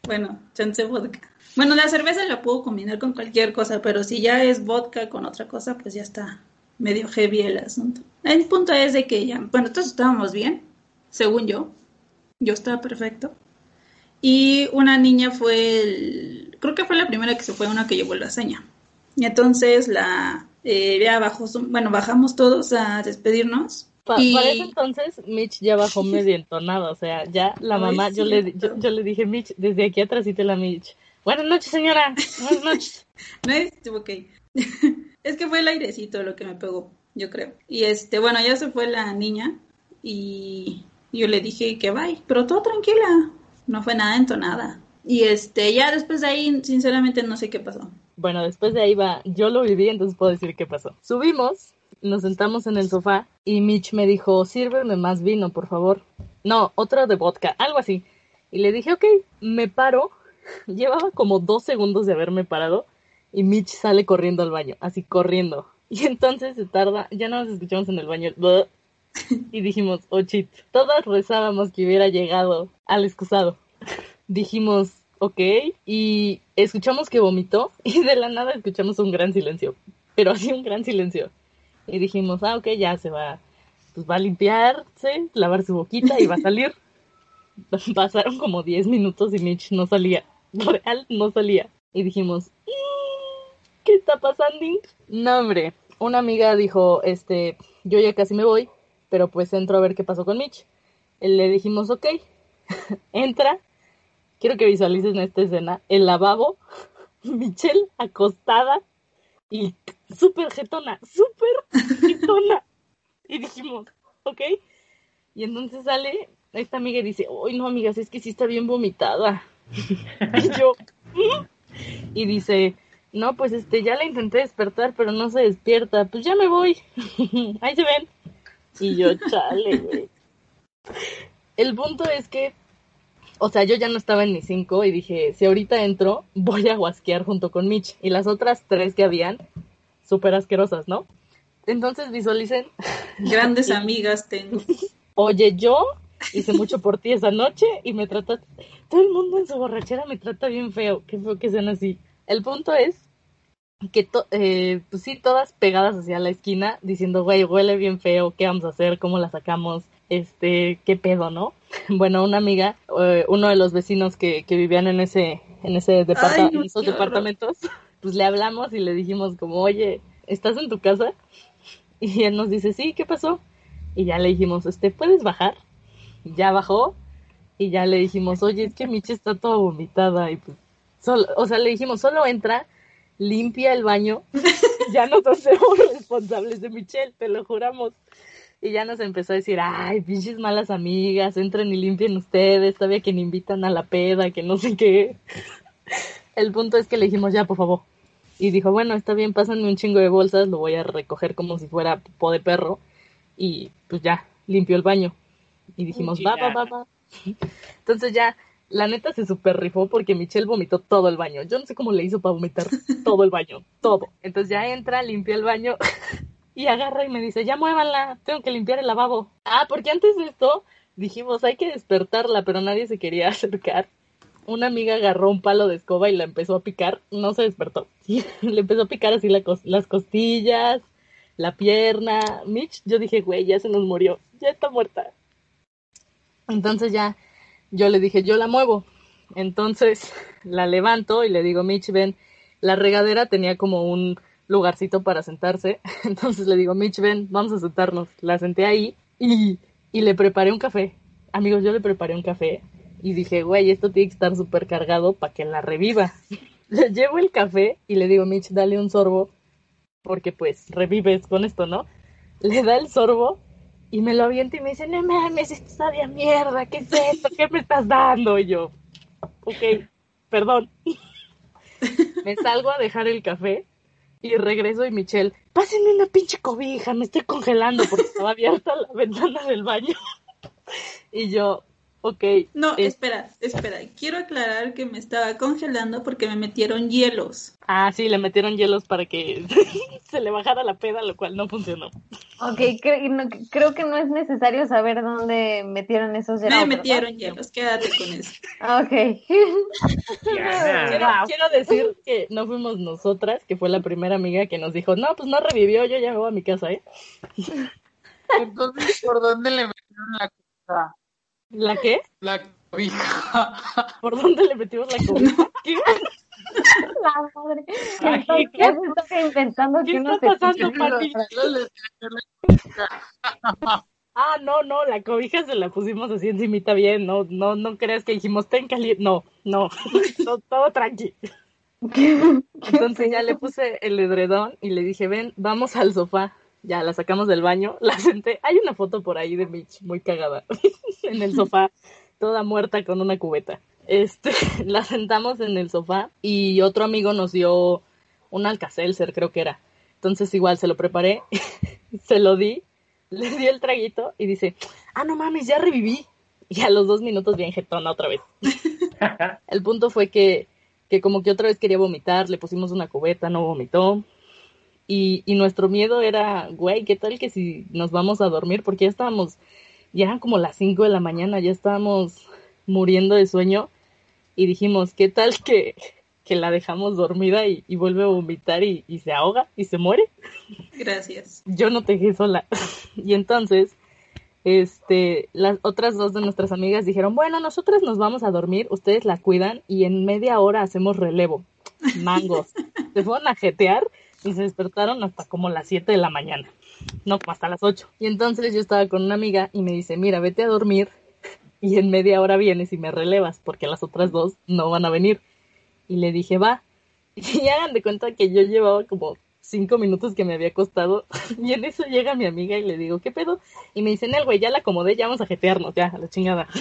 Speaker 7: Bueno, chance vodka. Bueno, la cerveza la puedo combinar con cualquier cosa, pero si ya es vodka con otra cosa, pues ya está medio heavy el asunto. El punto es de que ya, bueno, todos estábamos bien, según yo. Yo estaba perfecto. Y una niña fue, el- creo que fue la primera que se fue, una que llevó la hazaña. Y entonces la, eh, ya bajó, bueno, bajamos todos a despedirnos.
Speaker 2: Pa-
Speaker 7: y...
Speaker 2: Para ese entonces, Mitch ya bajó medio entonado. O sea, ya la
Speaker 7: Ay,
Speaker 2: mamá, yo le, yo, yo le dije, Mitch, desde aquí atrás y te la Mitch. Buenas noches, señora. Buenas noches.
Speaker 7: No es ok. es que fue el airecito lo que me pegó, yo creo. Y este, bueno, ya se fue la niña y yo le dije que bye, pero todo tranquila, no fue nada entonada. Y este, ya después de ahí, sinceramente no sé qué pasó.
Speaker 2: Bueno, después de ahí va, yo lo viví, entonces puedo decir qué pasó. Subimos, nos sentamos en el sofá y Mitch me dijo, sírveme más vino, por favor. No, otro de vodka, algo así. Y le dije, ok, me paro. Llevaba como dos segundos de haberme parado y Mitch sale corriendo al baño, así corriendo. Y entonces se tarda, ya no nos escuchamos en el baño. Y dijimos, oh shit. Todas rezábamos que hubiera llegado al excusado. Dijimos, ok. Y escuchamos que vomitó y de la nada escuchamos un gran silencio. Pero así un gran silencio. Y dijimos, ah, ok, ya se va. Pues va a limpiarse, lavar su boquita y va a salir. Pasaron como 10 minutos y Mitch no salía. Real, no salía. Y dijimos, "Mm, ¿qué está pasando? No, hombre. Una amiga dijo, este, yo ya casi me voy, pero pues entro a ver qué pasó con Mitch. Le dijimos, ok, entra. Quiero que visualicen esta escena. El lavabo, Michelle acostada y súper jetona, súper jetona. Y dijimos, ok. Y entonces sale esta amiga y dice, uy, no, amigas, es que sí está bien vomitada. y yo, "¿Mm?". y dice, no, pues este, ya la intenté despertar, pero no se despierta. Pues ya me voy. Ahí se ven. Y yo, chale, güey. El punto es que, o sea, yo ya no estaba en mi cinco y dije, si ahorita entro, voy a guasquear junto con Mitch. Y las otras tres que habían, súper asquerosas, ¿no? Entonces visualicen,
Speaker 7: Grandes amigas tengo.
Speaker 2: oye, yo hice mucho por ti esa noche y me trata, todo el mundo en su borrachera me trata bien feo, qué feo que sean así. El punto es que to- eh, pues sí, todas pegadas hacia la esquina, diciendo, güey, huele bien feo, ¿qué vamos a hacer? ¿Cómo la sacamos? Este, ¿qué pedo, no? Bueno, una amiga, eh, uno de los vecinos que, que vivían en ese, en ese departa-
Speaker 7: Ay, no,
Speaker 2: en esos departamentos, pues le hablamos y le dijimos como, oye, ¿estás en tu casa? Y él nos dice, sí, ¿qué pasó? Y ya le dijimos, este, ¿puedes bajar? Y ya bajó y ya le dijimos, oye, es que Michi está toda vomitada y pues, solo, o sea, le dijimos, solo entra, limpia el baño, ya nos hacemos responsables de Michelle, te lo juramos. Y ya nos empezó a decir, ay, pinches malas amigas, entren y limpien ustedes, todavía que me invitan a la peda, que no sé qué. El punto es que le dijimos, ya, por favor. Y dijo, bueno, está bien, pásenme un chingo de bolsas, lo voy a recoger como si fuera popó de perro. Y pues ya, limpió el baño. Y dijimos, va, va, va, va. Entonces ya, la neta se super rifó porque Michelle vomitó todo el baño. Yo no sé cómo le hizo para vomitar todo el baño, todo. Entonces ya entra, limpia el baño y agarra y me dice, ya muévanla, tengo que limpiar el lavabo. Ah, porque antes de esto dijimos, hay que despertarla, pero nadie se quería acercar. Una amiga agarró un palo de escoba y la empezó a picar, no se despertó. Le empezó a picar así la cos- las costillas, la pierna. Mitch, yo dije, güey, ya se nos murió, ya está muerta. Entonces ya yo le dije, yo la muevo. Entonces la levanto y le digo, Mitch, ven, la regadera tenía como un lugarcito para sentarse. Entonces le digo, Mitch, ven, vamos a sentarnos. La senté ahí y, y le preparé un café. Amigos, yo le preparé un café y dije, güey, esto tiene que estar súper cargado para que la reviva. Le llevo el café y le digo, Mitch, dale un sorbo porque pues revives con esto, ¿no? Le da el sorbo y me lo avienta y me dice, no mames, esto sabe a mierda, ¿qué es esto? ¿Qué me estás dando? Y yo, ok, perdón. me salgo a dejar el café y regreso y Michelle, pásenme una pinche cobija, me estoy congelando porque estaba abierta la ventana del baño. y yo, ok.
Speaker 7: No,
Speaker 2: es-
Speaker 7: espera, espera. Quiero aclarar que me estaba congelando porque me metieron hielos.
Speaker 2: Ah, sí, le metieron hielos para que se le bajara la peda, lo cual no funcionó.
Speaker 6: Ok, cre- no- creo que no es necesario saber dónde metieron esos
Speaker 7: Me
Speaker 6: helados,
Speaker 7: metieron hielos, quédate con eso.
Speaker 6: Ok.
Speaker 2: Quiero, quiero decir que no fuimos nosotras, que fue la primera amiga que nos dijo, no, pues no revivió, yo ya me voy a mi casa, ¿eh?
Speaker 1: Entonces, ¿por dónde le metieron la cobija?
Speaker 2: ¿La qué?
Speaker 1: La cobija.
Speaker 2: ¿Por dónde le metimos la cobija? ¿Qué,
Speaker 6: La madre. Entonces, se está inventando
Speaker 2: ¿Qué está pasando. Pati? Ah, no, no, la cobija se la pusimos así encimita bien, no, no, no creas que dijimos ten caliente, no, no, todo, todo tranqui. Entonces ya le puse el edredón y le dije, ven, vamos al sofá. Ya la sacamos del baño, la senté. Hay una foto por ahí de Mitch muy cagada en el sofá, toda muerta con una cubeta. Este, la sentamos en el sofá y otro amigo nos dio un Alka-Seltzer, creo que era. Entonces igual se lo preparé, se lo di, le di el traguito y dice, ah, no mames, ya reviví. Y a los dos minutos bien jetona otra vez. El punto fue que, que como que otra vez quería vomitar, le pusimos una cubeta, no vomitó. Y, y nuestro miedo era, güey, ¿qué tal que si nos vamos a dormir? Porque ya estábamos, ya eran como las 5 de la mañana, ya estábamos muriendo de sueño. Y dijimos, ¿qué tal que, que la dejamos dormida y, y vuelve a vomitar y, y se ahoga y se muere?
Speaker 7: Gracias.
Speaker 2: yo no te dejé sola. y entonces, este, las otras dos de nuestras amigas dijeron, bueno, nosotras nos vamos a dormir, ustedes la cuidan y en media hora hacemos relevo. Mangos. se fueron a jetear y se despertaron hasta como las 7 de la mañana. No, como hasta las 8. Y entonces yo estaba con una amiga y me dice, mira, vete a dormir y en media hora vienes y me relevas porque las otras dos no van a venir. Y le dije, va. Y hagan de cuenta que yo llevaba como cinco minutos que me había costado. Y en eso llega mi amiga y le digo, ¿qué pedo? Y me dicen, el güey, ya la acomodé, ya vamos a jetearnos, ya, a la chingada.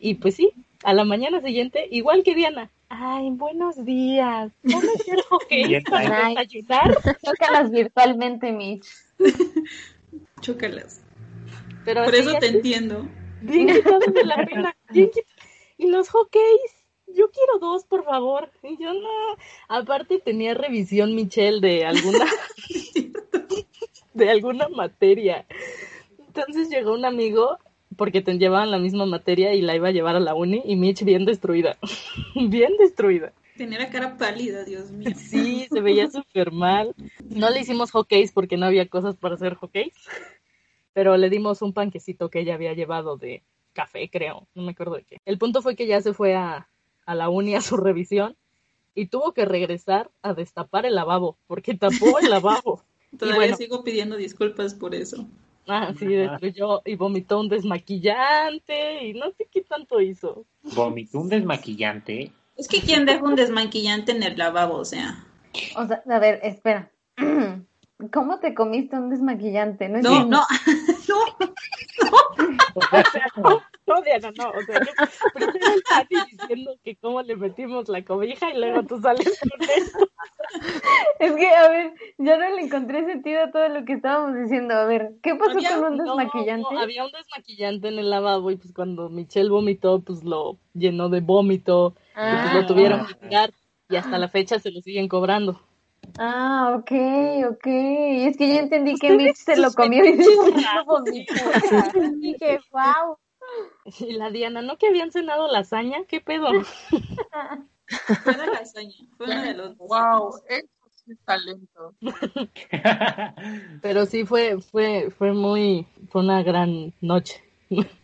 Speaker 2: Y pues sí, a la mañana siguiente, igual que Diana. Ay, buenos días. ¿Cómo es el hockey
Speaker 5: Bien,
Speaker 2: para
Speaker 6: ay.
Speaker 2: desayunar?
Speaker 6: Tócalas virtualmente, Mitch.
Speaker 7: Chócalas.
Speaker 2: Pero
Speaker 7: Por eso te entiendo.
Speaker 2: bien de la pena. bien quit- Y los hockeys, yo quiero dos, por favor. Y yo no. Aparte tenía revisión Michelle de alguna de alguna materia. Entonces llegó un amigo porque te llevaban la misma materia y la iba a llevar a la uni y Mitch bien destruida. bien destruida.
Speaker 7: Tenía la cara pálida, Dios mío.
Speaker 2: Sí, se veía súper mal. No le hicimos hockeys porque no había cosas para hacer hockeys, pero le dimos un panquecito que ella había llevado de café, creo, no me acuerdo de qué. El punto fue que ya se fue a, a la uni a su revisión y tuvo que regresar a destapar el lavabo porque tapó el lavabo.
Speaker 7: Todavía
Speaker 2: bueno.
Speaker 7: sigo pidiendo disculpas por eso.
Speaker 2: Ah, sí, destruyó y vomitó un desmaquillante y no sé qué tanto hizo.
Speaker 5: Vomitó un desmaquillante.
Speaker 7: Es que ¿quién deja un desmaquillante en el lavabo? O sea,
Speaker 6: O sea, a ver, espera. ¿Cómo te comiste un desmaquillante? No,
Speaker 7: no, no, no.
Speaker 2: O sea, no, no, Diana, no. O sea, yo primero el Dani diciendo que cómo le metimos la cobija y luego tú sales con eso.
Speaker 6: Es que, a ver, ya no le encontré sentido a todo lo que estábamos diciendo. A ver, ¿qué pasó
Speaker 7: Había-
Speaker 6: con un desmaquillante?
Speaker 2: no, había un desmaquillante en el lavabo y pues cuando Michelle vomitó, pues lo llenó de vómito y pues
Speaker 6: Ah,
Speaker 2: lo tuvieron que tirar y hasta la fecha se lo siguen cobrando.
Speaker 6: ah, ok, ok. Es que yo entendí que Mitch se lo comió y. Dije, wow.
Speaker 2: Y la Diana, ¿no que habían cenado lasaña? ¿Qué pedo?
Speaker 7: Fue de lasaña. Fue uno de los.
Speaker 1: Wow, eso sí es talento.
Speaker 2: Pero sí fue, fue, fue muy, fue una gran noche,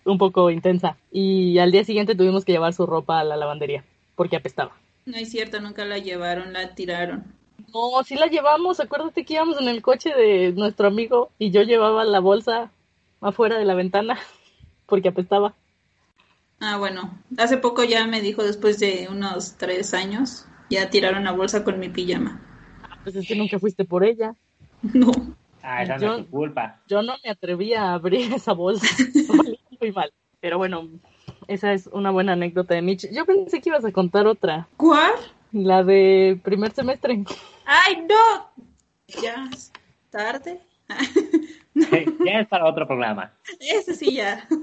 Speaker 2: un poco intensa. Y al día siguiente tuvimos que llevar su ropa a la lavandería, porque apestaba.
Speaker 7: No es cierto, nunca la llevaron, la tiraron.
Speaker 2: No, sí la llevamos, acuérdate que íbamos en el coche de nuestro amigo y yo llevaba la bolsa afuera de la ventana, porque apestaba.
Speaker 7: Ah, bueno, hace poco ya me dijo, después de unos tres años, ya tiraron la bolsa con mi pijama.
Speaker 2: Pues es que nunca fuiste por ella.
Speaker 7: No,
Speaker 5: Ah, esa no
Speaker 2: Yo-
Speaker 5: es tu culpa.
Speaker 2: Yo no me atreví a abrir esa bolsa, muy mal. Pero bueno, esa es una buena anécdota de Mitch. Yo pensé que ibas a contar otra,
Speaker 7: ¿cuál?
Speaker 2: la de primer semestre.
Speaker 7: ¡Ay, no! Ya es tarde.
Speaker 5: Ya es para otro programa.
Speaker 7: Ese sí ya.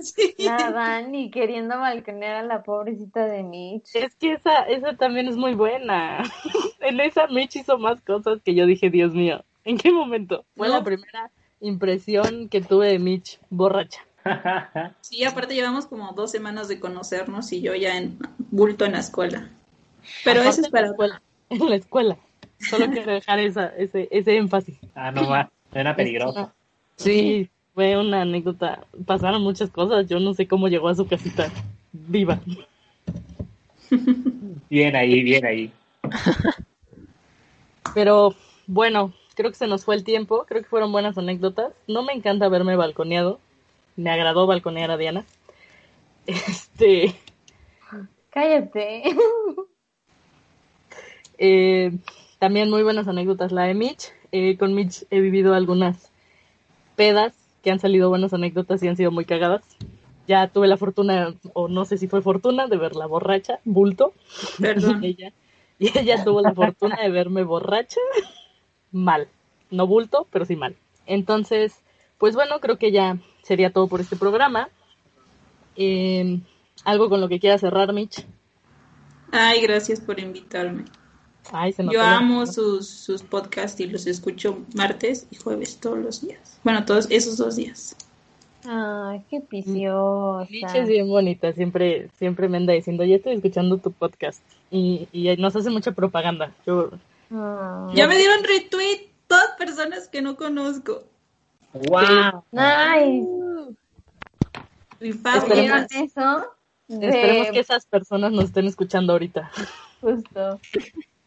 Speaker 7: Sí.
Speaker 6: Nada, ni queriendo balconear a la pobrecita de Mitch.
Speaker 2: Es que esa, esa también es muy buena. en esa Mitch hizo más cosas que yo dije, Dios mío, ¿en qué momento? Fue
Speaker 7: No.
Speaker 2: la primera impresión que tuve de Mitch borracha.
Speaker 7: Sí, aparte llevamos como dos semanas de conocernos y yo ya en bulto en la escuela. Pero
Speaker 2: Aparte
Speaker 7: eso es
Speaker 2: en la
Speaker 7: para...
Speaker 2: escuela. En la escuela. Solo quiero dejar esa, ese, ese énfasis.
Speaker 5: ah, no más. Suena peligroso.
Speaker 2: Sí, fue una anécdota. Pasaron muchas cosas. Yo no sé cómo llegó a su casita viva.
Speaker 5: Bien ahí, bien ahí.
Speaker 2: Pero bueno, creo que se nos fue el tiempo. Creo que fueron buenas anécdotas. No me encanta verme balconeado. Me agradó balconear a Diana. Este,
Speaker 6: Cállate.
Speaker 2: eh, también muy buenas anécdotas la de Mitch. Eh, con Mitch he vivido algunas pedas que han salido buenas anécdotas y han sido muy cagadas. Ya tuve la fortuna, o no sé si fue fortuna, de verla borracha, bulto.
Speaker 7: Perdón.
Speaker 2: Y ella, y ella tuvo la fortuna de verme borracha, mal. No bulto, pero sí mal. Entonces, pues bueno, creo que ya sería todo por este programa. Eh, algo con lo que quiera cerrar, Mitch.
Speaker 7: Ay, gracias por invitarme.
Speaker 2: Ay, se notó
Speaker 7: Yo amo sus, sus podcasts y los escucho martes y jueves todos los días. Bueno, todos esos dos días.
Speaker 6: Ay, qué piciosa.
Speaker 2: Mitch es bien bonita, siempre, siempre me anda diciendo, ya estoy escuchando tu podcast. Y, y nos hace mucha propaganda. Yo,
Speaker 6: Ay.
Speaker 7: Ya me dieron retweet todas personas que no conozco.
Speaker 5: ¡Wow!
Speaker 6: Nice. ¿Vieron eso? De-
Speaker 2: esperemos que esas personas nos estén escuchando ahorita.
Speaker 6: Justo.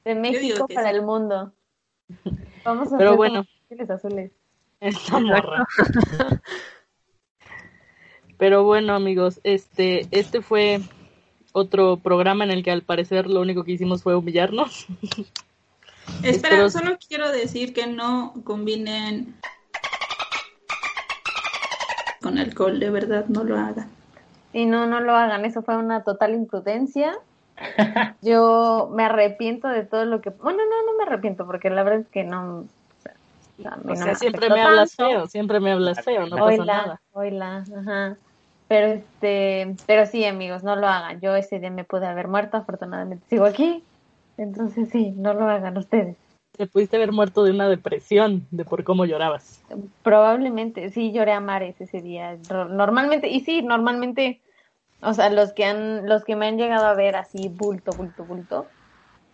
Speaker 6: De México para
Speaker 7: sí.
Speaker 6: el mundo. Vamos a
Speaker 2: Pero
Speaker 6: hacer
Speaker 2: bueno.
Speaker 6: azules.
Speaker 2: Esta morra. Pero bueno, amigos, este, este fue otro programa en el que al parecer lo único que hicimos fue humillarnos.
Speaker 7: Espera,
Speaker 2: Espero-
Speaker 7: solo quiero decir que no combinen con alcohol, de verdad, no lo hagan.
Speaker 6: Y no, no lo hagan. Eso fue una total imprudencia. Yo me arrepiento de todo lo que. Bueno, no, no me arrepiento porque la verdad es que no. o sea,
Speaker 2: O
Speaker 6: me
Speaker 2: siempre me hablas
Speaker 6: tanto.
Speaker 2: feo, siempre me hablas feo, no pasa
Speaker 6: Oila,
Speaker 2: nada.
Speaker 6: ajá. Pero este, pero sí, amigos, no lo hagan. Yo ese día me pude haber muerto, afortunadamente sigo aquí. Entonces sí, no lo hagan ustedes.
Speaker 2: Te pudiste haber muerto de una depresión, de por cómo llorabas.
Speaker 6: Probablemente, sí lloré a mares ese día. Normalmente, y sí, normalmente O sea, los que han, los que me han llegado a ver así bulto, bulto, bulto,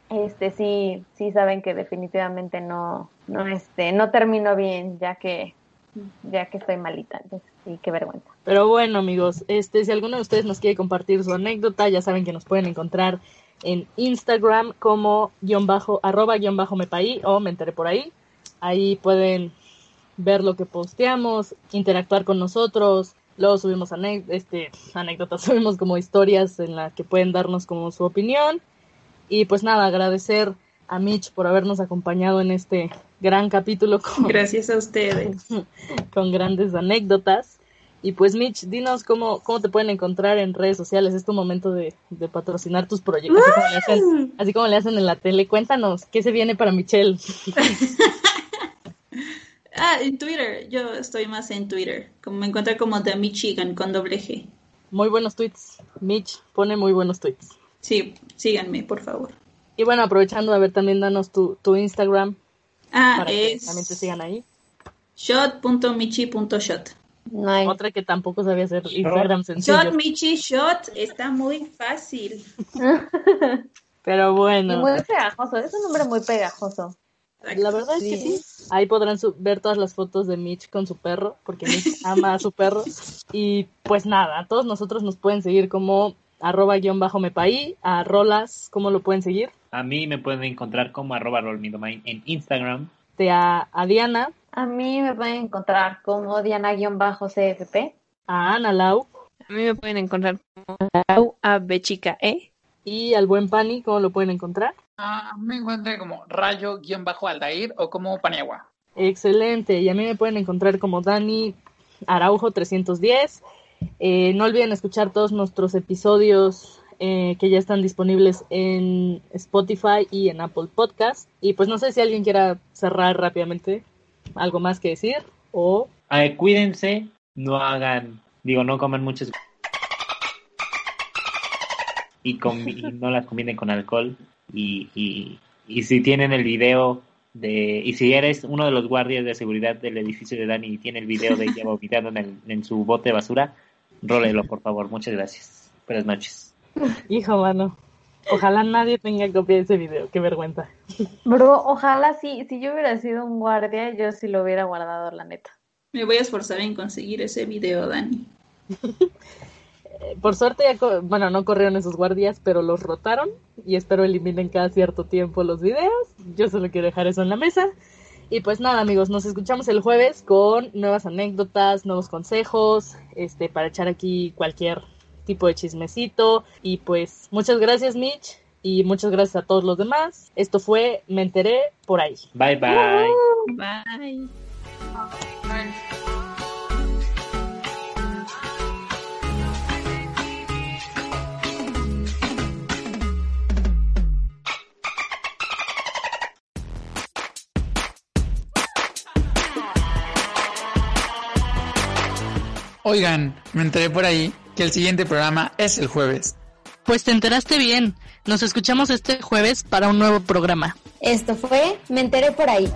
Speaker 6: este sí, sí saben que definitivamente no, no, este, no termino bien, ya que, ya que estoy malita. Entonces, sí, qué vergüenza.
Speaker 2: Pero bueno, amigos, este, si alguno de ustedes nos quiere compartir su anécdota, ya saben que nos pueden encontrar en Instagram como guion bajo, arroba guion bajo mepaí o me enteré por ahí. Ahí pueden ver lo que posteamos, interactuar con nosotros. Luego subimos este, anécdotas, subimos como historias en las que pueden darnos como su opinión. Y pues nada, agradecer a Mitch por habernos acompañado en este gran capítulo con,
Speaker 7: Gracias a ustedes.
Speaker 2: con grandes anécdotas. Y pues Mitch, dinos cómo, cómo te pueden encontrar en redes sociales. Es tu momento de, de patrocinar tus proyectos, así como, le hacen, así como le hacen en la tele. Cuéntanos, ¿qué se viene para Michelle?
Speaker 7: Ah, en Twitter. Yo estoy más en Twitter. Como me encuentro como The Michigan con doble G.
Speaker 2: Muy buenos tweets. Mitch pone muy buenos tweets.
Speaker 7: Sí, síganme, por favor.
Speaker 2: Y bueno, aprovechando, a ver, también danos tu, tu Instagram
Speaker 7: Ah,
Speaker 2: para que
Speaker 7: es
Speaker 2: también te sigan ahí.
Speaker 7: shot.michi.shot.
Speaker 6: No hay.
Speaker 2: Otra que tampoco sabía hacer Instagram sencillo.
Speaker 7: Shot Michi Shot está muy fácil.
Speaker 2: Pero
Speaker 6: Y
Speaker 2: bueno,
Speaker 6: muy pegajoso, es un nombre muy pegajoso.
Speaker 2: La verdad es que sí. Ahí podrán ver todas las fotos de Mitch con su perro, porque Mitch ama a su perro. Y pues nada, todos nosotros nos pueden seguir como arroba guion bajo mepaí, a Rolas, ¿cómo lo pueden seguir?
Speaker 5: A mí me pueden encontrar como arroba rolmidomain en Instagram.
Speaker 2: Te a, a Diana,
Speaker 6: A mí me pueden encontrar como Diana-CFP.
Speaker 2: a Ana Lau
Speaker 4: A mí me pueden encontrar como Lau a B chica E.
Speaker 2: y al buen Pani, ¿cómo lo pueden encontrar?
Speaker 1: Ah, me encuentro como rayo-aldair o como Paniagua.
Speaker 2: Excelente. Y a mí me pueden encontrar como Dani Araujo 310. Eh, no olviden escuchar todos nuestros episodios eh, que ya están disponibles en Spotify y en Apple Podcast. Y pues no sé si alguien quiera cerrar rápidamente algo más que decir o
Speaker 5: Eh, cuídense, no hagan, digo, no coman muchas y, y no las combinen con alcohol. Y, y, y si tienen el video de, y si eres uno de los guardias de seguridad del edificio de Dani y tiene el video de ella vomitando en, el- en su bote de basura, rólelo, por favor. Muchas gracias. Buenas noches.
Speaker 2: hijo mano. Ojalá nadie tenga copia de ese video, qué vergüenza.
Speaker 6: Bro, ojalá sí, si yo hubiera sido un guardia, yo sí lo hubiera guardado, la neta.
Speaker 7: Me voy a esforzar en conseguir ese video, Dani.
Speaker 2: Por suerte, ya bueno, no corrieron esos guardias, pero los rotaron y espero eliminen cada cierto tiempo los videos. Yo solo quiero dejar eso en la mesa. Y pues nada, amigos, nos escuchamos el jueves con nuevas anécdotas, nuevos consejos, este, para echar aquí cualquier tipo de chismecito. Y pues muchas gracias, Mitch, y muchas gracias a todos los demás. Esto fue Me enteré por ahí.
Speaker 5: Bye bye.
Speaker 4: Bye.
Speaker 8: Oigan, me enteré por ahí que el siguiente programa es el jueves.
Speaker 2: Pues te enteraste bien. Nos escuchamos este jueves para un nuevo programa.
Speaker 3: Esto fue Me enteré por ahí.